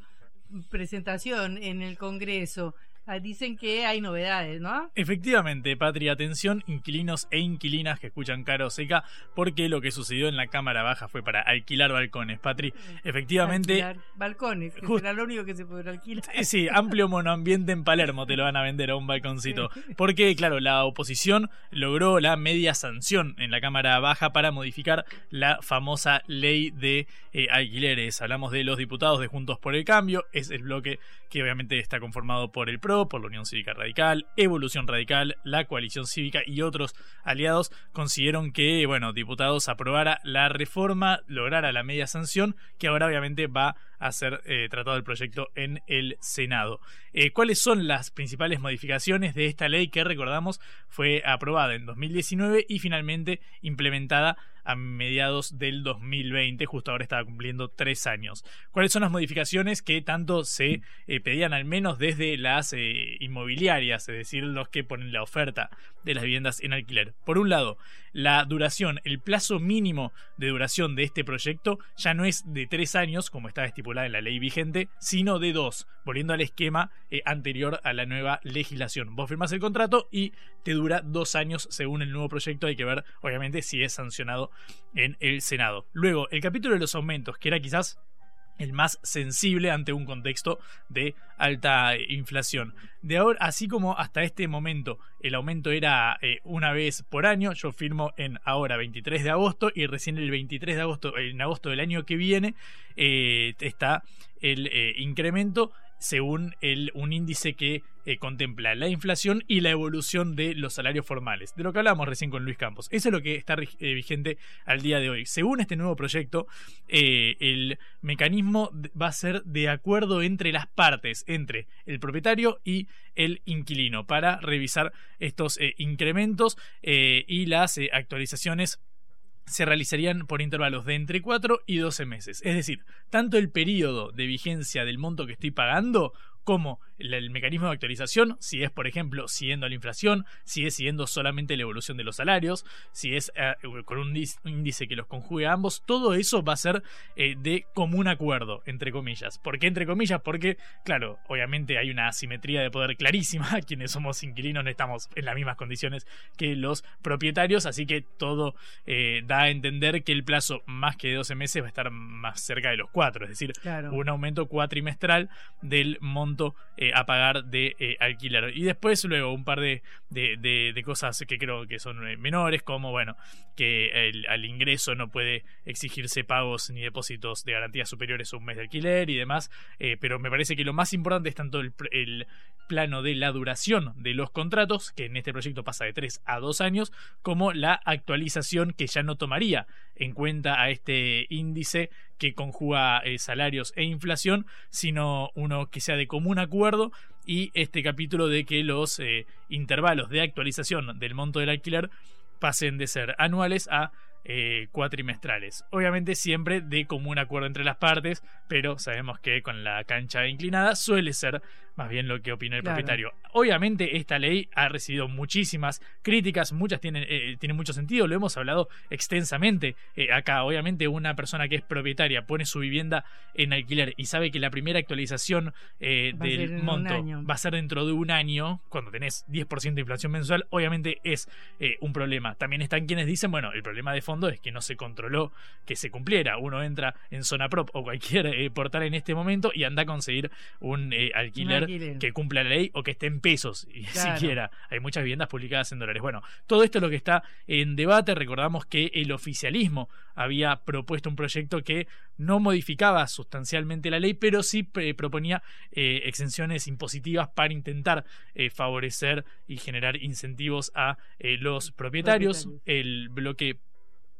presentación en el Congreso, dicen que hay novedades, ¿no? Efectivamente, Patria, atención, inquilinos e inquilinas que escuchan Caro Seca, porque lo que sucedió en la Cámara Baja fue para alquilar balcones, Patri. Efectivamente. Alquilar balcones, que será lo único que se podrá alquilar. Sí, amplio monoambiente en Palermo te lo van a vender a un balconcito. Porque, claro, la oposición logró la media sanción en la Cámara Baja para modificar la famosa ley de eh, alquileres. Hablamos de los diputados de Juntos por el Cambio, es el bloque que obviamente está conformado por el PRO, por la Unión Cívica Radical, Evolución Radical, la Coalición Cívica y otros aliados consiguieron que, bueno, diputados aprobara la reforma, lograra la media sanción, que ahora obviamente va a ser eh, tratado el proyecto en el Senado. Eh, ¿Cuáles son las principales modificaciones de esta ley que recordamos fue aprobada en 2019 y finalmente implementada a mediados del 2020, justo ahora estaba cumpliendo tres años. ¿Cuáles son las modificaciones que tanto se eh, pedían al menos desde las inmobiliarias, es decir, los que ponen la oferta de las viviendas en alquiler? Por un lado, la duración, el plazo mínimo de duración de este proyecto ya no es de tres años, como estaba estipulado en la ley vigente, sino de dos, volviendo al esquema eh, anterior a la nueva legislación. Vos firmás el contrato y te dura dos años según el nuevo proyecto. Hay que ver, obviamente, si es sancionado en el Senado. Luego, el capítulo de los aumentos, que era quizás el más sensible ante un contexto de alta inflación. De ahora, así como hasta este momento el aumento era eh, una vez por año, yo firmo en ahora 23 de agosto y recién el 23 de agosto, en agosto del año que viene, eh, está el eh, incremento según un índice que eh, contempla la inflación y la evolución de los salarios formales, de lo que hablamos recién con Luis Campos. Eso es lo que está eh, vigente al día de hoy. Según este nuevo proyecto, eh, el mecanismo va a ser de acuerdo entre las partes, entre el propietario y el inquilino, para revisar estos incrementos y las actualizaciones se realizarían por intervalos de entre 4 y 12 meses. Es decir, tanto el periodo de vigencia del monto que estoy pagando como el, mecanismo de actualización, si es, por ejemplo, siguiendo la inflación, si es siguiendo solamente la evolución de los salarios, si es eh, con un índice que los conjugue a ambos, todo eso va a ser eh, de común acuerdo, entre comillas. ¿Por qué entre comillas? Porque, claro, obviamente hay una asimetría de poder clarísima, quienes somos inquilinos no estamos en las mismas condiciones que los propietarios, así que todo eh, da a entender que el plazo más que de 12 meses va a estar más cerca de los 4, es decir, un aumento cuatrimestral del monto a pagar de eh, alquiler. Y después luego un par de, de, cosas que creo que son eh, menores, como bueno, que al ingreso no puede exigirse pagos ni depósitos de garantías superiores a un mes de alquiler y demás. Eh, pero me parece que lo más importante es tanto el, el plano de la duración de los contratos, que en este proyecto pasa de 3 a 2 años, como la actualización que ya no tomaría en cuenta a este índice que conjuga eh, salarios e inflación, sino uno que sea de común acuerdo. Y este capítulo de que los eh, intervalos de actualización del monto del alquiler pasen de ser anuales a eh, cuatrimestrales. Obviamente siempre de común acuerdo entre las partes, pero sabemos que con la cancha inclinada suele ser más bien lo que opina el propietario. Obviamente esta ley ha recibido muchísimas críticas, muchas tienen, eh, tienen mucho sentido, lo hemos hablado extensamente eh, acá. Obviamente una persona que es propietaria pone su vivienda en alquiler y sabe que la primera actualización del monto va a ser dentro de un año, cuando tenés 10% de inflación mensual, obviamente es un problema. También están quienes dicen, bueno, el problema de fondo es que no se controló que se cumpliera. Uno entra en Zona Prop o cualquier eh, portal en este momento y anda a conseguir un, eh, alquiler, que cumpla la ley o que esté en pesos, siquiera. Hay muchas viviendas publicadas en dólares. Bueno, todo esto es lo que está en debate. Recordamos que el oficialismo había propuesto un proyecto que no modificaba sustancialmente la ley, pero sí eh, proponía exenciones impositivas para intentar favorecer y generar incentivos a los propietarios. El bloque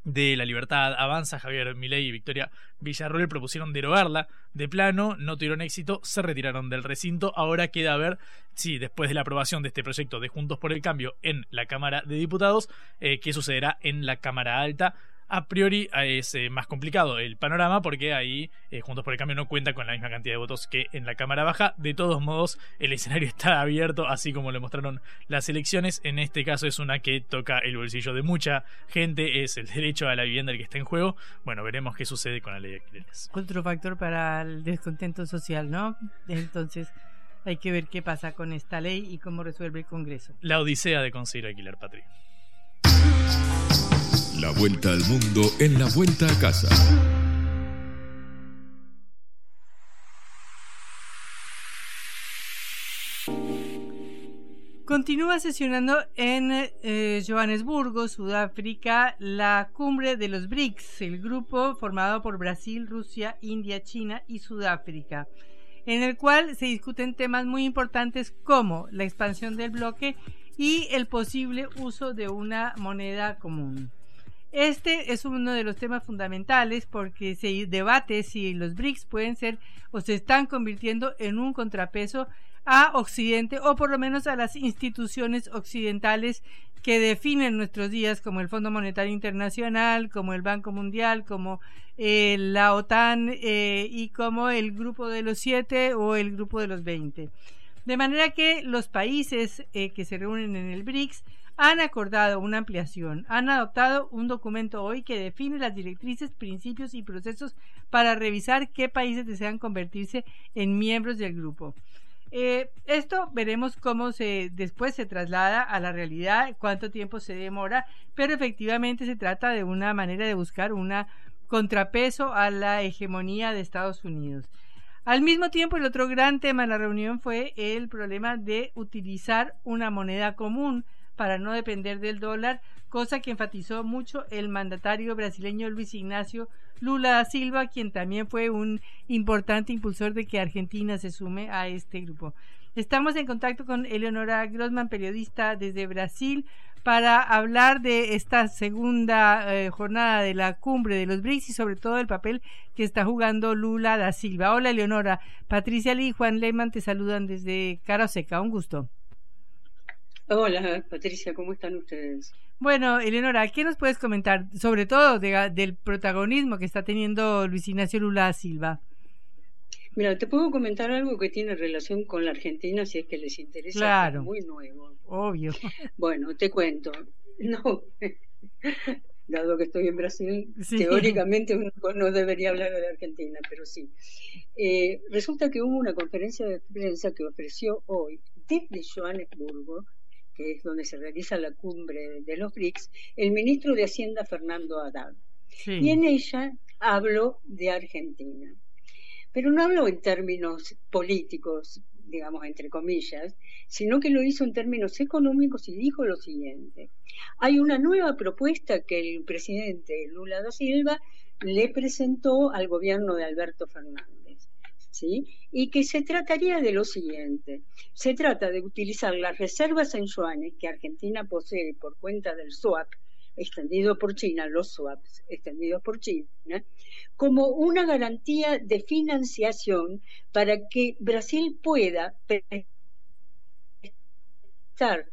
de la libertad. Avanza, Javier Milei y Victoria Villarroel propusieron derogarla. De plano, no tuvieron éxito, se retiraron del recinto. Ahora queda ver si después de la aprobación de este proyecto de Juntos por el Cambio en la Cámara de Diputados, eh, qué sucederá en la Cámara Alta a priori es eh, más complicado el panorama porque ahí eh, Juntos por el Cambio no cuenta con la misma cantidad de votos que en la Cámara Baja. De todos modos, el escenario está abierto, así como lo mostraron las elecciones. En este caso es una que toca el bolsillo de mucha gente, es el derecho a la vivienda el que está en juego. Bueno, veremos qué sucede con la ley de alquileres. Otro factor para el descontento social, ¿no? Entonces... Hay que ver qué pasa con esta ley y cómo resuelve el Congreso. La odisea de conseguir alquiler, Patri. La vuelta al mundo en la vuelta a casa. Continúa sesionando en eh, Johannesburgo, Sudáfrica, la cumbre de los BRICS, el grupo formado por Brasil, Rusia, India, China y Sudáfrica, en el cual se discuten temas muy importantes como la expansión del bloque y el posible uso de una moneda común. Este es uno de los temas fundamentales porque se debate si los BRICS pueden ser o se están convirtiendo en un contrapeso a Occidente o por lo menos a las instituciones occidentales que definen nuestros días como el Fondo Monetario Internacional, como el Banco Mundial, como eh, la OTAN eh, y como el Grupo de los Siete o el Grupo de los Veinte. De manera que los países eh, que se reúnen en el BRICS han acordado una ampliación, han adoptado un documento hoy que define las directrices, principios y procesos para revisar qué países desean convertirse en miembros del grupo. Eh, esto veremos cómo se después se traslada a la realidad, cuánto tiempo se demora, pero efectivamente se trata de una manera de buscar un contrapeso a la hegemonía de Estados Unidos. Al mismo tiempo, el otro gran tema de la reunión fue el problema de utilizar una moneda común para no depender del dólar, cosa que enfatizó mucho el mandatario brasileño Luis Ignacio Lula da Silva, quien también fue un importante impulsor de que Argentina se sume a este grupo. Estamos en contacto con Eleonora Grossman, periodista desde Brasil, para hablar de esta segunda eh, jornada de la cumbre de los BRICS y sobre todo el papel que está jugando Lula da Silva. Hola Eleonora, Patricia Lee y Juan Lehmann te saludan desde Cara Seca, un gusto. Hola, Patricia, ¿cómo están ustedes? Bueno, Eleonora, ¿qué nos puedes comentar, sobre todo del protagonismo que está teniendo Luis Ignacio Lula Silva? Mira, te puedo comentar algo que tiene relación con la Argentina, si es que les interesa. Claro. muy nuevo. Obvio. Bueno, te cuento. No, dado que estoy en Brasil, teóricamente uno no debería hablar de Argentina, pero sí. Eh, resulta que hubo una conferencia de prensa que ofreció hoy desde Johannesburgo que es donde se realiza la cumbre de los BRICS, el ministro de Hacienda Fernando Haddad. Y en ella habló de Argentina. Pero no habló en términos políticos, digamos, entre comillas, sino que lo hizo en términos económicos y dijo lo siguiente. Hay una nueva propuesta que el presidente Lula da Silva le presentó al gobierno de Alberto Fernández. ¿Sí? y que se trataría de lo siguiente. Se trata de utilizar las reservas en yuanes que Argentina posee por cuenta del SWAP, extendido por China, los swaps extendidos por China, como una garantía de financiación para que Brasil pueda estar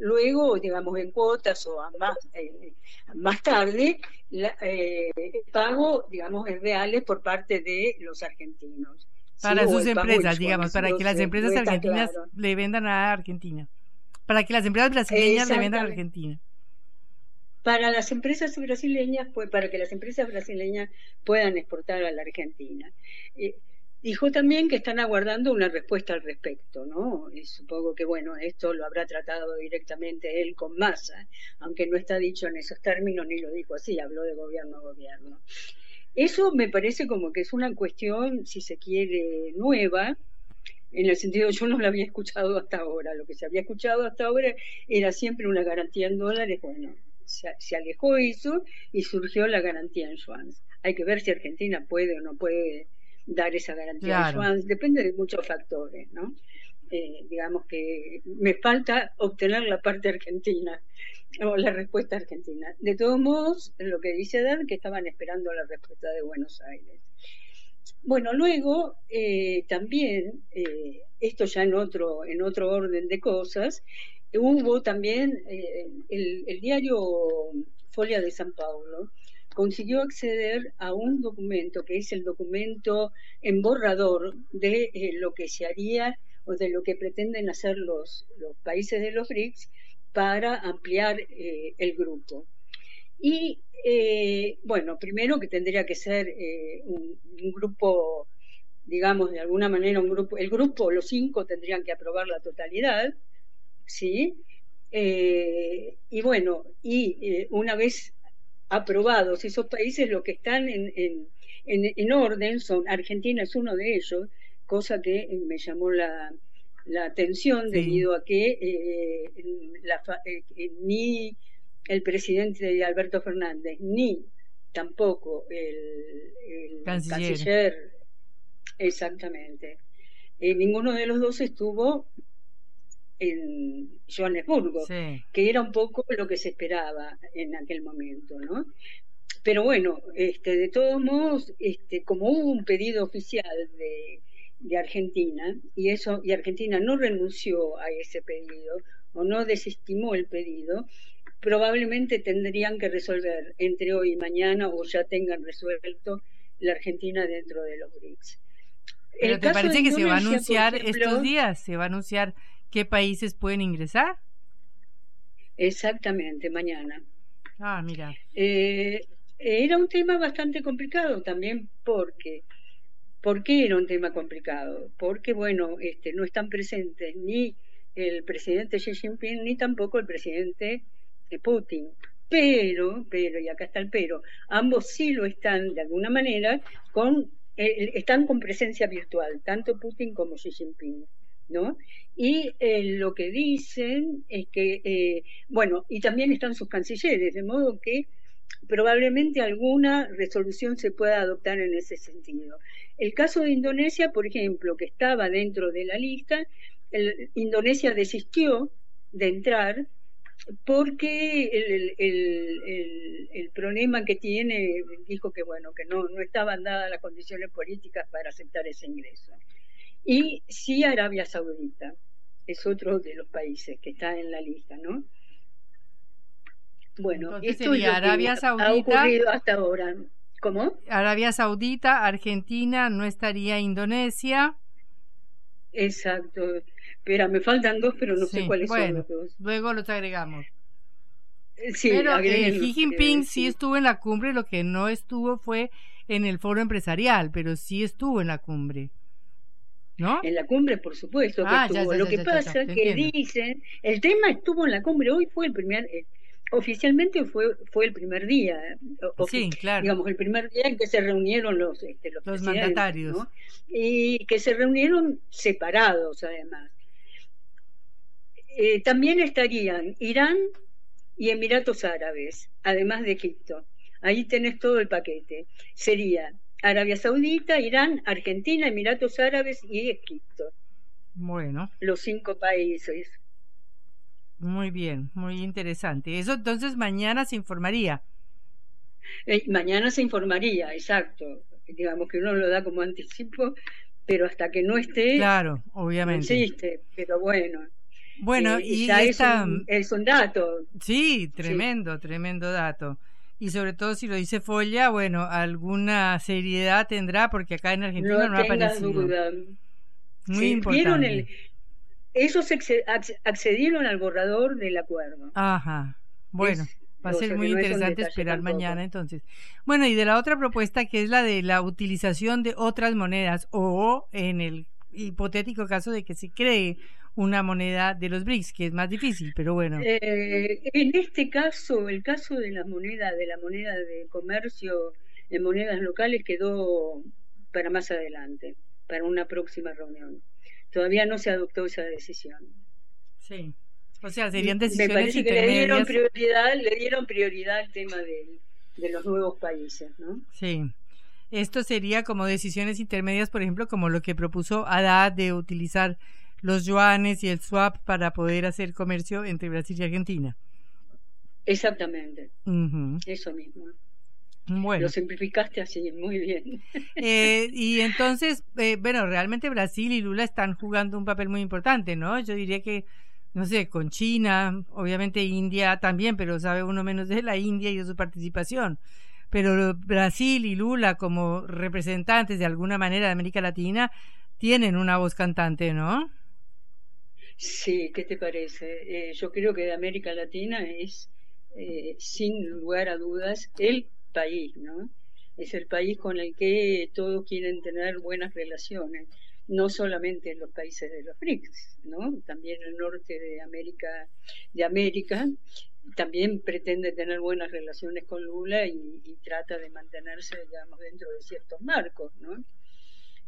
luego, digamos, en cuotas o más, eh, más tarde, eh, el pago, digamos, en reales por parte de los argentinos. Para sus empresas, digamos, para que las empresas argentinas le vendan a Argentina. Para que las empresas brasileñas le vendan a Argentina. Para las empresas brasileñas, pues, para que las empresas brasileñas puedan exportar a la Argentina. Eh, Dijo también que están aguardando una respuesta al respecto, ¿no? Y supongo que, bueno, esto lo habrá tratado directamente él con Massa, aunque no está dicho en esos términos ni lo dijo así, habló de gobierno a gobierno. Eso me parece como que es una cuestión, si se quiere, nueva, en el sentido yo no lo había escuchado hasta ahora. Lo que se había escuchado hasta ahora era siempre una garantía en dólares. Bueno, se, se alejó eso y surgió la garantía en yuans. Hay que ver si Argentina puede o no puede dar esa garantía depende de muchos factores, ¿no? Eh, digamos que me falta obtener la parte argentina o la respuesta argentina. De todos modos, lo que dice Dan, que estaban esperando la respuesta de Buenos Aires. Bueno, luego eh, también, eh, esto ya en otro, en otro orden de cosas, hubo también el, el diario Folia de San Paulo, consiguió acceder a un documento que es el documento en borrador de eh, lo que se haría o de lo que pretenden hacer los, los países de los BRICS para ampliar eh, el grupo. Y eh, bueno, primero que tendría que ser un, grupo, digamos, de alguna manera un grupo, el grupo, los cinco tendrían que aprobar la totalidad, ¿sí? y bueno, y una vez aprobados. Esos países lo que están en, en, en, orden son, Argentina es uno de ellos, cosa que me llamó la, la atención debido a que eh, eh, ni el presidente Alberto Fernández ni tampoco el, canciller. exactamente eh, ninguno de los dos estuvo en Johannesburgo, que era un poco lo que se esperaba en aquel momento, ¿no? Pero bueno, este, de todos modos, este, como hubo un pedido oficial de, de Argentina y eso y Argentina no renunció a ese pedido o no desestimó el pedido, probablemente tendrían que resolver entre hoy y mañana o ya tengan resuelto la Argentina dentro de los BRICS. ¿Pero te parece que se va a anunciar estos días? ¿Se va a anunciar qué países pueden ingresar? Exactamente, mañana. Ah, mira. Eh, era un tema bastante complicado también porque ¿Por qué era un tema complicado? Porque, bueno, este, no están presentes ni el presidente Xi Jinping ni tampoco el presidente Putin. Pero, pero, y acá está el pero, ambos sí lo están de alguna manera con, eh, están con presencia virtual, tanto Putin como Xi Jinping. ¿No? Y eh, lo que dicen es que, eh, bueno, y también están sus cancilleres, de modo que probablemente alguna resolución se pueda adoptar en ese sentido. El caso de Indonesia, por ejemplo, que estaba dentro de la lista, Indonesia desistió de entrar porque el, el, problema que tiene dijo que bueno que no, no estaban dadas las condiciones políticas para aceptar ese ingreso. Y sí Arabia Saudita, es otro de los países que está en la lista, ¿no? Bueno, esto es Arabia Saudita, ha ocurrido hasta ahora. ¿Cómo? Arabia Saudita, Argentina, no estaría Indonesia. Exacto. Espera, me faltan dos, pero no sé cuáles son los dos. Luego los agregamos. Sí, pero eh, Xi Jinping sí estuvo en la cumbre, lo que no estuvo fue en el foro empresarial, pero sí estuvo en la cumbre. En la cumbre, por supuesto que ah, estuvo. Lo que pasa es que dicen, el tema estuvo en la cumbre, hoy fue el primer, eh, oficialmente fue fue el primer día, sí, claro. digamos, el primer día en que se reunieron los, este, los, mandatarios. Y que se reunieron separados, además. Eh, también estarían Irán y Emiratos Árabes, además de Egipto. Ahí tenés todo el paquete. Sería Arabia Saudita, Irán, Argentina, Emiratos Árabes y Egipto. Bueno. Los cinco países. Muy bien, muy interesante. Eso entonces mañana se informaría. Eh, mañana se informaría, exacto. Digamos que uno lo da como anticipo, pero hasta que no esté. Claro, obviamente. No existe, pero bueno. Bueno, eh, y es, un, es, un, dato. Sí, tremendo, tremendo dato. Y sobre todo si lo dice Folla, bueno, alguna seriedad tendrá, porque acá en Argentina no, ha aparecido. Duda. Muy importante. El, ellos accedieron al borrador del acuerdo. Ajá. Bueno, va a ser muy interesante esperar mañana entonces. Bueno, y de la otra propuesta que es la de la utilización de otras monedas o en el hipotético caso de que se cree una moneda de los BRICS, que es más difícil, pero bueno. Eh, en este caso, el caso de la moneda, de la moneda de comercio en monedas locales quedó para más adelante, para una próxima reunión todavía no se adoptó esa decisión. Sí. O sea, serían decisiones Me que le dieron prioridad, le dieron prioridad al tema de, de los nuevos países, ¿no? Sí. Esto sería como decisiones intermedias, por ejemplo, como lo que propuso Haddad de utilizar los yuanes y el swap para poder hacer comercio entre Brasil y Argentina. Exactamente. Eso mismo. Bueno. Lo simplificaste así, muy bien. Eh, y entonces, eh, bueno, realmente Brasil y Lula están jugando un papel muy importante, ¿no? Yo diría que, no sé, con China, obviamente India también, pero sabe uno menos de la India y de su participación. Pero Brasil y Lula como representantes de alguna manera de América Latina tienen una voz cantante, ¿no? Sí, ¿qué te parece? Eh, yo creo que de América Latina es, sin lugar a dudas, el país, ¿no? Es el país con el que todos quieren tener buenas relaciones, no solamente los países de los BRICS, ¿no? También el norte de América, de América también pretende tener buenas relaciones con Lula y, y trata de mantenerse, digamos, dentro de ciertos marcos, ¿no?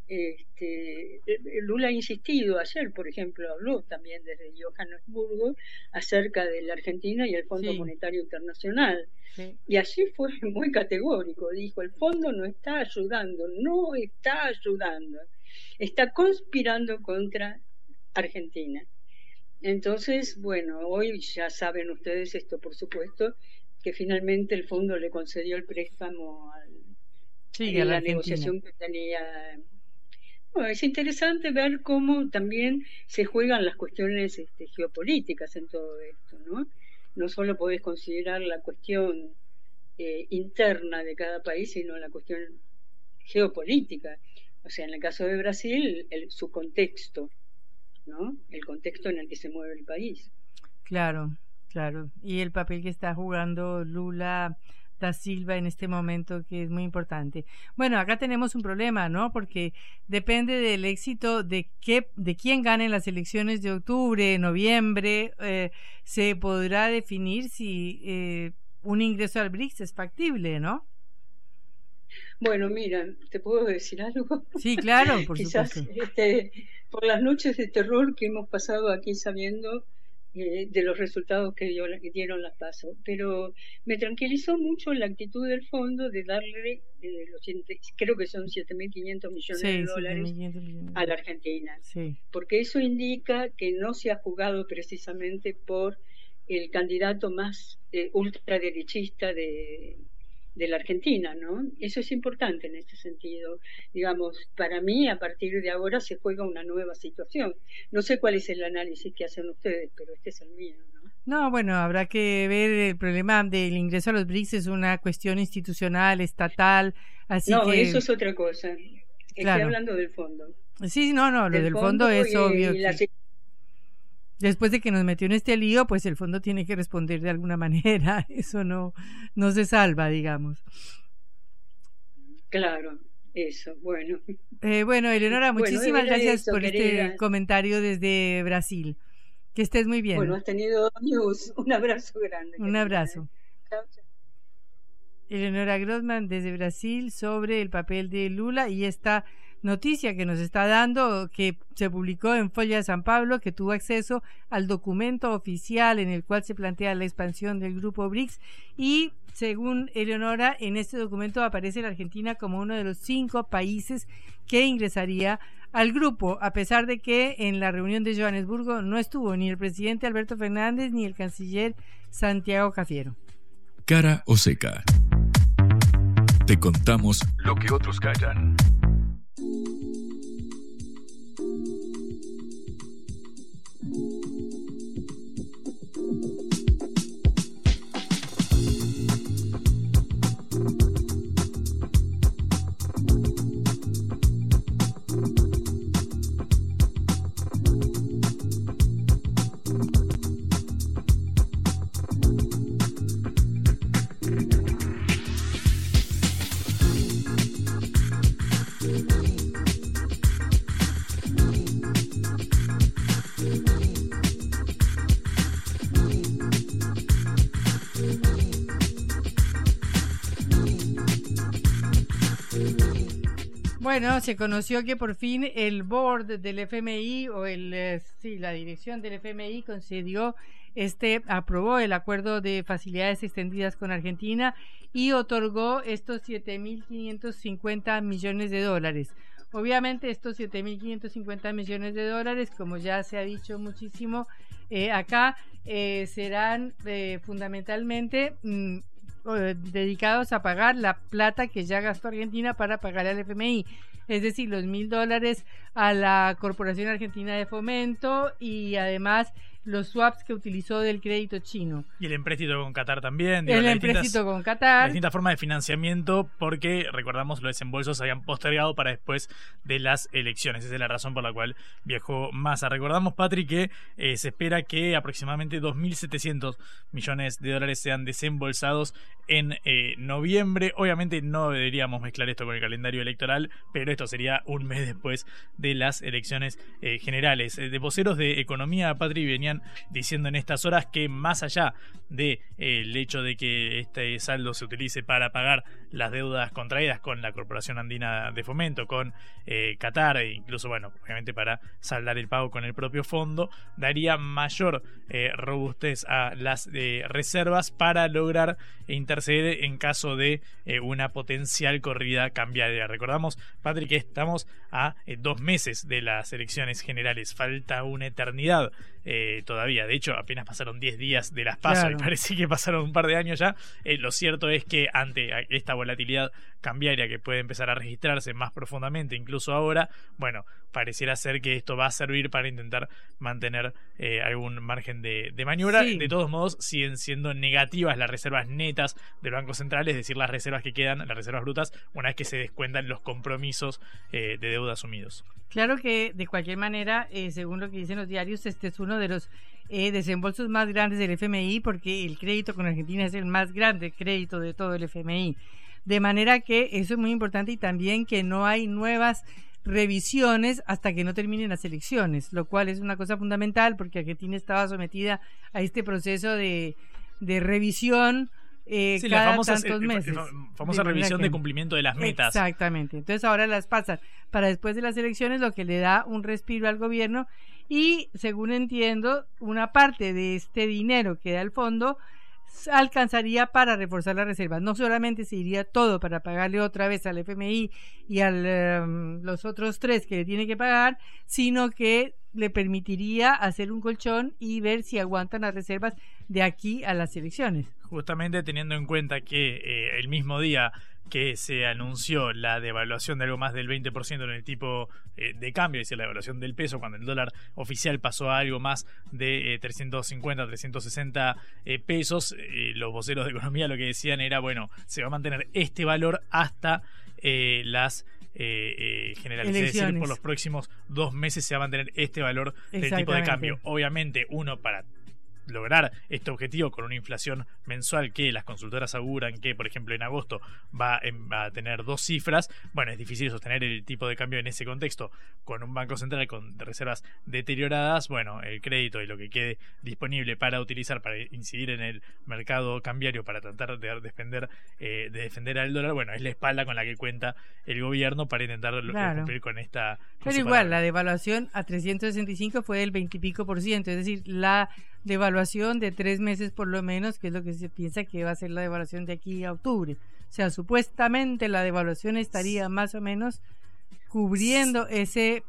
Este, eh, Lula ha insistido ayer, por ejemplo, habló también desde Johannesburgo acerca de la Argentina y el Fondo Monetario Internacional. Y allí fue muy categórico, dijo, el fondo no está ayudando, no está ayudando, está conspirando contra Argentina. Entonces, bueno, hoy ya saben ustedes esto, por supuesto, que finalmente el fondo le concedió el préstamo al, a la negociación que tenía es interesante ver cómo también se juegan las cuestiones este, geopolíticas en todo esto, ¿no? No solo podés considerar la cuestión eh, interna de cada país, sino la cuestión geopolítica. O sea, en el caso de Brasil, el, su contexto, ¿no? El contexto en el que se mueve el país. Claro, claro. Y el papel que está jugando Lula da Silva en este momento que es muy importante. Bueno, acá tenemos un problema, ¿no? Porque depende del éxito de qué, de quién gane las elecciones de octubre, noviembre, eh, se podrá definir si eh, un ingreso al BRICS es factible, ¿no? Bueno, mira, ¿te puedo decir algo? Sí, claro, por Quizás, supuesto. Este, por las noches de terror que hemos pasado aquí sabiendo eh, de los resultados que, dieron las pasos. Pero me tranquilizó mucho la actitud del fondo de darle, eh, los, creo que son 7.500 millones de dólares a la Argentina. Porque eso indica que no se ha jugado precisamente por el candidato más eh, ultraderechista de, de la Argentina, ¿no? Eso es importante en este sentido. Digamos, para mí, a partir de ahora se juega una nueva situación. No sé cuál es el análisis que hacen ustedes, pero este es el mío, ¿no? No, bueno, habrá que ver el problema del ingreso a los BRICS es una cuestión institucional, estatal, así no, que... eso es otra cosa. Estoy hablando del fondo. Sí, no, no, lo del, fondo, es obvio. Después de que nos metió en este lío, pues el fondo tiene que responder de alguna manera. Eso no, no se salva, digamos. Claro, eso, bueno. Eh, bueno, Eleonora, muchísimas gracias por este comentario desde Brasil. Que estés muy bien. Bueno, has tenido news. Un abrazo grande. Un abrazo. Eleonora Grossman desde Brasil sobre el papel de Lula y esta noticia que nos está dando, que se publicó en Folla de San Pablo, que tuvo acceso al documento oficial en el cual se plantea la expansión del grupo BRICS y según Eleonora, en este documento aparece la Argentina como uno de los cinco países que ingresaría al grupo, a pesar de que en la reunión de Johannesburgo no estuvo ni el presidente Alberto Fernández ni el canciller Santiago Cafiero. Cara o seca. Te contamos lo que otros callan. Bueno, se conoció que por fin el board del FMI o el eh, sí, la dirección del FMI concedió este aprobó el acuerdo de facilidades extendidas con Argentina y otorgó estos 7.550 millones de dólares. Obviamente estos 7.550 millones de dólares, como ya se ha dicho muchísimo eh, acá, eh, serán fundamentalmente mm, dedicados a pagar la plata que ya gastó Argentina para pagar al FMI, es decir, los mil dólares a la Corporación Argentina de Fomento y además los swaps que utilizó del crédito chino. Y el empréstito con Qatar también. el empréstito con Qatar. Distintas formas de financiamiento porque, recordamos, los desembolsos se habían postergado para después de las elecciones. Esa es la razón por la cual viajó Massa. Recordamos, Patrick, que eh, se espera que aproximadamente 2.700 millones de dólares sean desembolsados en eh, noviembre. Obviamente no deberíamos mezclar esto con el calendario electoral, pero esto sería un mes después de las elecciones eh, generales. de voceros de economía, Patrick, diciendo en estas horas que más allá del de, hecho de que este saldo se utilice para pagar las deudas contraídas con la Corporación Andina de Fomento, con eh, Qatar e incluso, bueno, obviamente para saldar el pago con el propio fondo, daría mayor eh, robustez a las eh, reservas para lograr interceder en caso de una potencial corrida cambiaria. Recordamos, Patrick, que estamos a dos meses de las elecciones generales, falta una eternidad todavía. De hecho, apenas pasaron 10 días de las pasos y parece que pasaron un par de años ya. Eh, lo cierto es que ante esta volatilidad cambiaria que puede empezar a registrarse más profundamente, incluso ahora, bueno, pareciera ser que esto va a servir para intentar mantener eh, algún margen de, maniobra. De todos modos, siguen siendo negativas las reservas netas del Banco Central, es decir, las reservas que quedan, las reservas brutas, una vez que se descuentan los compromisos eh, de deuda asumidos. Claro que de cualquier manera, según lo que dicen los diarios, este es uno de los eh, desembolsos más grandes del FMI porque el crédito con Argentina es el más grande crédito de todo el FMI. De manera que eso es muy importante y también que no hay nuevas revisiones hasta que no terminen las elecciones, lo cual es una cosa fundamental porque Argentina estaba sometida a este proceso de, de revisión eh, cada famosa, tantos meses. famosa revisión de cumplimiento de las metas. Exactamente. Entonces ahora las pasan para después de las elecciones, lo que le da un respiro al gobierno y, según entiendo, una parte de este dinero que da el fondo alcanzaría para reforzar las reservas. No solamente se iría todo para pagarle otra vez al FMI y a em, los otros tres que le tiene que pagar, sino que le permitiría hacer un colchón y ver si aguantan las reservas de aquí a las elecciones. Justamente teniendo en cuenta que eh, el mismo día que se anunció la devaluación de algo más del 20% en el tipo eh, de cambio, es decir, la devaluación del peso, cuando el dólar oficial pasó a algo más de 350, eh, 360 pesos, los voceros de economía lo que decían era, bueno, se va a mantener este valor hasta las eh, generales. Es decir, por los próximos dos meses se va a mantener este valor del tipo de cambio. Obviamente, uno para lograr este objetivo con una inflación mensual que las consultoras auguran que, por ejemplo, en agosto va, a tener dos cifras, bueno, es difícil sostener el tipo de cambio en ese contexto. Con un banco central con reservas deterioradas, bueno, el crédito y lo que quede disponible para utilizar, para incidir en el mercado cambiario, para tratar de defender, eh, de defender al dólar, bueno, es la espalda con la que cuenta el gobierno para intentar cumplir con esta... Pero igual, la devaluación a 365 fue del 20 y pico por ciento, es decir, la devaluación de tres meses por lo menos, que es lo que se piensa que va a ser la devaluación de aquí a octubre. O sea, supuestamente la devaluación estaría más o menos cubriendo ese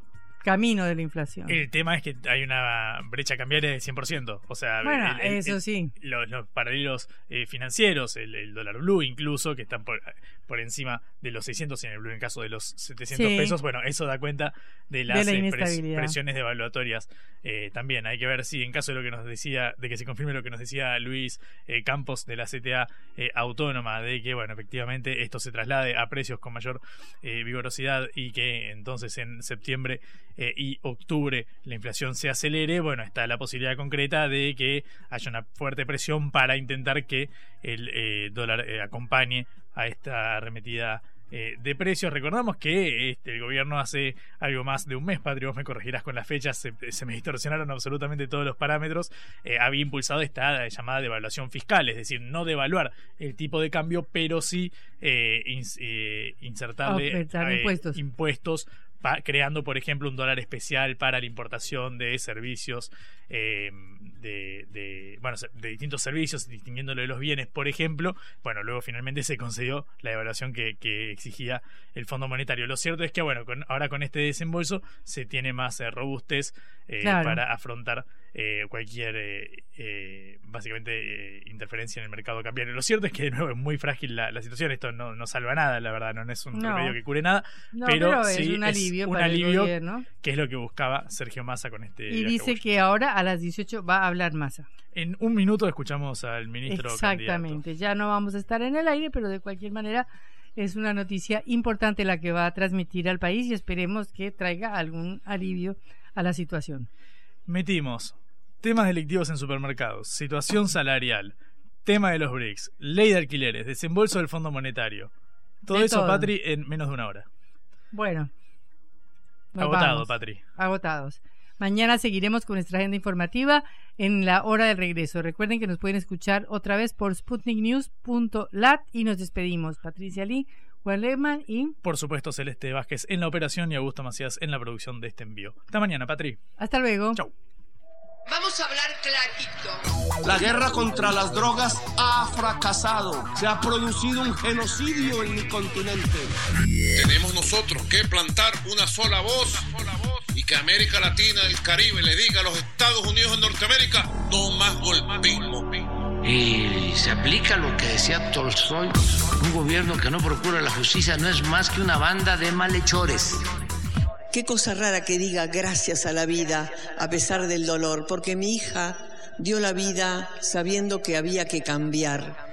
camino de la inflación. El tema es que hay una brecha cambiaria de 100%. O sea, bueno, eso sí. Los, paralelos eh, financieros, el, dólar blue incluso, que están por, por, encima de los 600 en el blue en caso de los 700 pesos. Bueno, eso da cuenta de las de eh, presiones devaluatorias. Eh, también hay que ver si en caso de lo que nos decía, de que se confirme lo que nos decía Luis Campos de la CTA autónoma, de que, bueno, efectivamente esto se traslade a precios con mayor vigorosidad y que entonces en septiembre eh, y octubre la inflación se acelere, bueno, está la posibilidad concreta de que haya una fuerte presión para intentar que el eh, dólar eh, acompañe a esta arremetida de precios. Recordamos que este, el gobierno hace algo más de un mes, Patri, vos me corregirás con las fechas, se, me distorsionaron absolutamente todos los parámetros, había impulsado esta llamada devaluación fiscal, es decir, no devaluar el tipo de cambio, pero sí insertarle impuestos creando, por ejemplo, un dólar especial para la importación de servicios, eh, de, bueno, de distintos servicios, distinguiéndolo de los bienes, por ejemplo. Bueno, luego finalmente se concedió la evaluación que, exigía el Fondo Monetario. Lo cierto es que, bueno, ahora con este desembolso se tiene más eh, robustez eh, para afrontar eh, cualquier, eh, eh, básicamente, interferencia en el mercado cambiario. Lo cierto es que, de nuevo, es muy frágil la, situación. Esto no, no, salva nada, la verdad, no, es un remedio que cure nada. pero, sí es un alivio, un alivio que es lo que buscaba Sergio Massa con este. Y dice que ahora a las 18 va a hablar Massa. En un minuto escuchamos al ministro. Exactamente, ya no vamos a estar en el aire, pero de cualquier manera es una noticia importante la que va a transmitir al país y esperemos que traiga algún alivio a la situación. Metimos temas delictivos en supermercados, situación salarial, tema de los BRICS, ley de alquileres, desembolso del Fondo Monetario. Todo eso, Patri, en menos de una hora. Bueno. Agotado, Patri. Agotados. Mañana seguiremos con nuestra agenda informativa en la hora del regreso. Recuerden que nos pueden escuchar otra vez por sputniknews.lat y nos despedimos. Patricia Lee, Juan Lehmann y... Por supuesto, Celeste Vázquez en la operación y Augusto Macías en la producción de este envío. Hasta mañana, Patri. Hasta luego. Chau. Vamos a hablar clarito. La guerra contra las drogas ha fracasado. Se ha producido un genocidio en mi continente. Tenemos nosotros que plantar una sola voz y que América Latina y el Caribe le diga a los Estados Unidos de Norteamérica no más golpismo. Y se aplica lo que decía Tolstoy, un gobierno que no procura la justicia no es más que una banda de malhechores. Qué cosa rara que diga gracias a la vida a pesar del dolor, porque mi hija dio la vida sabiendo que había que cambiar.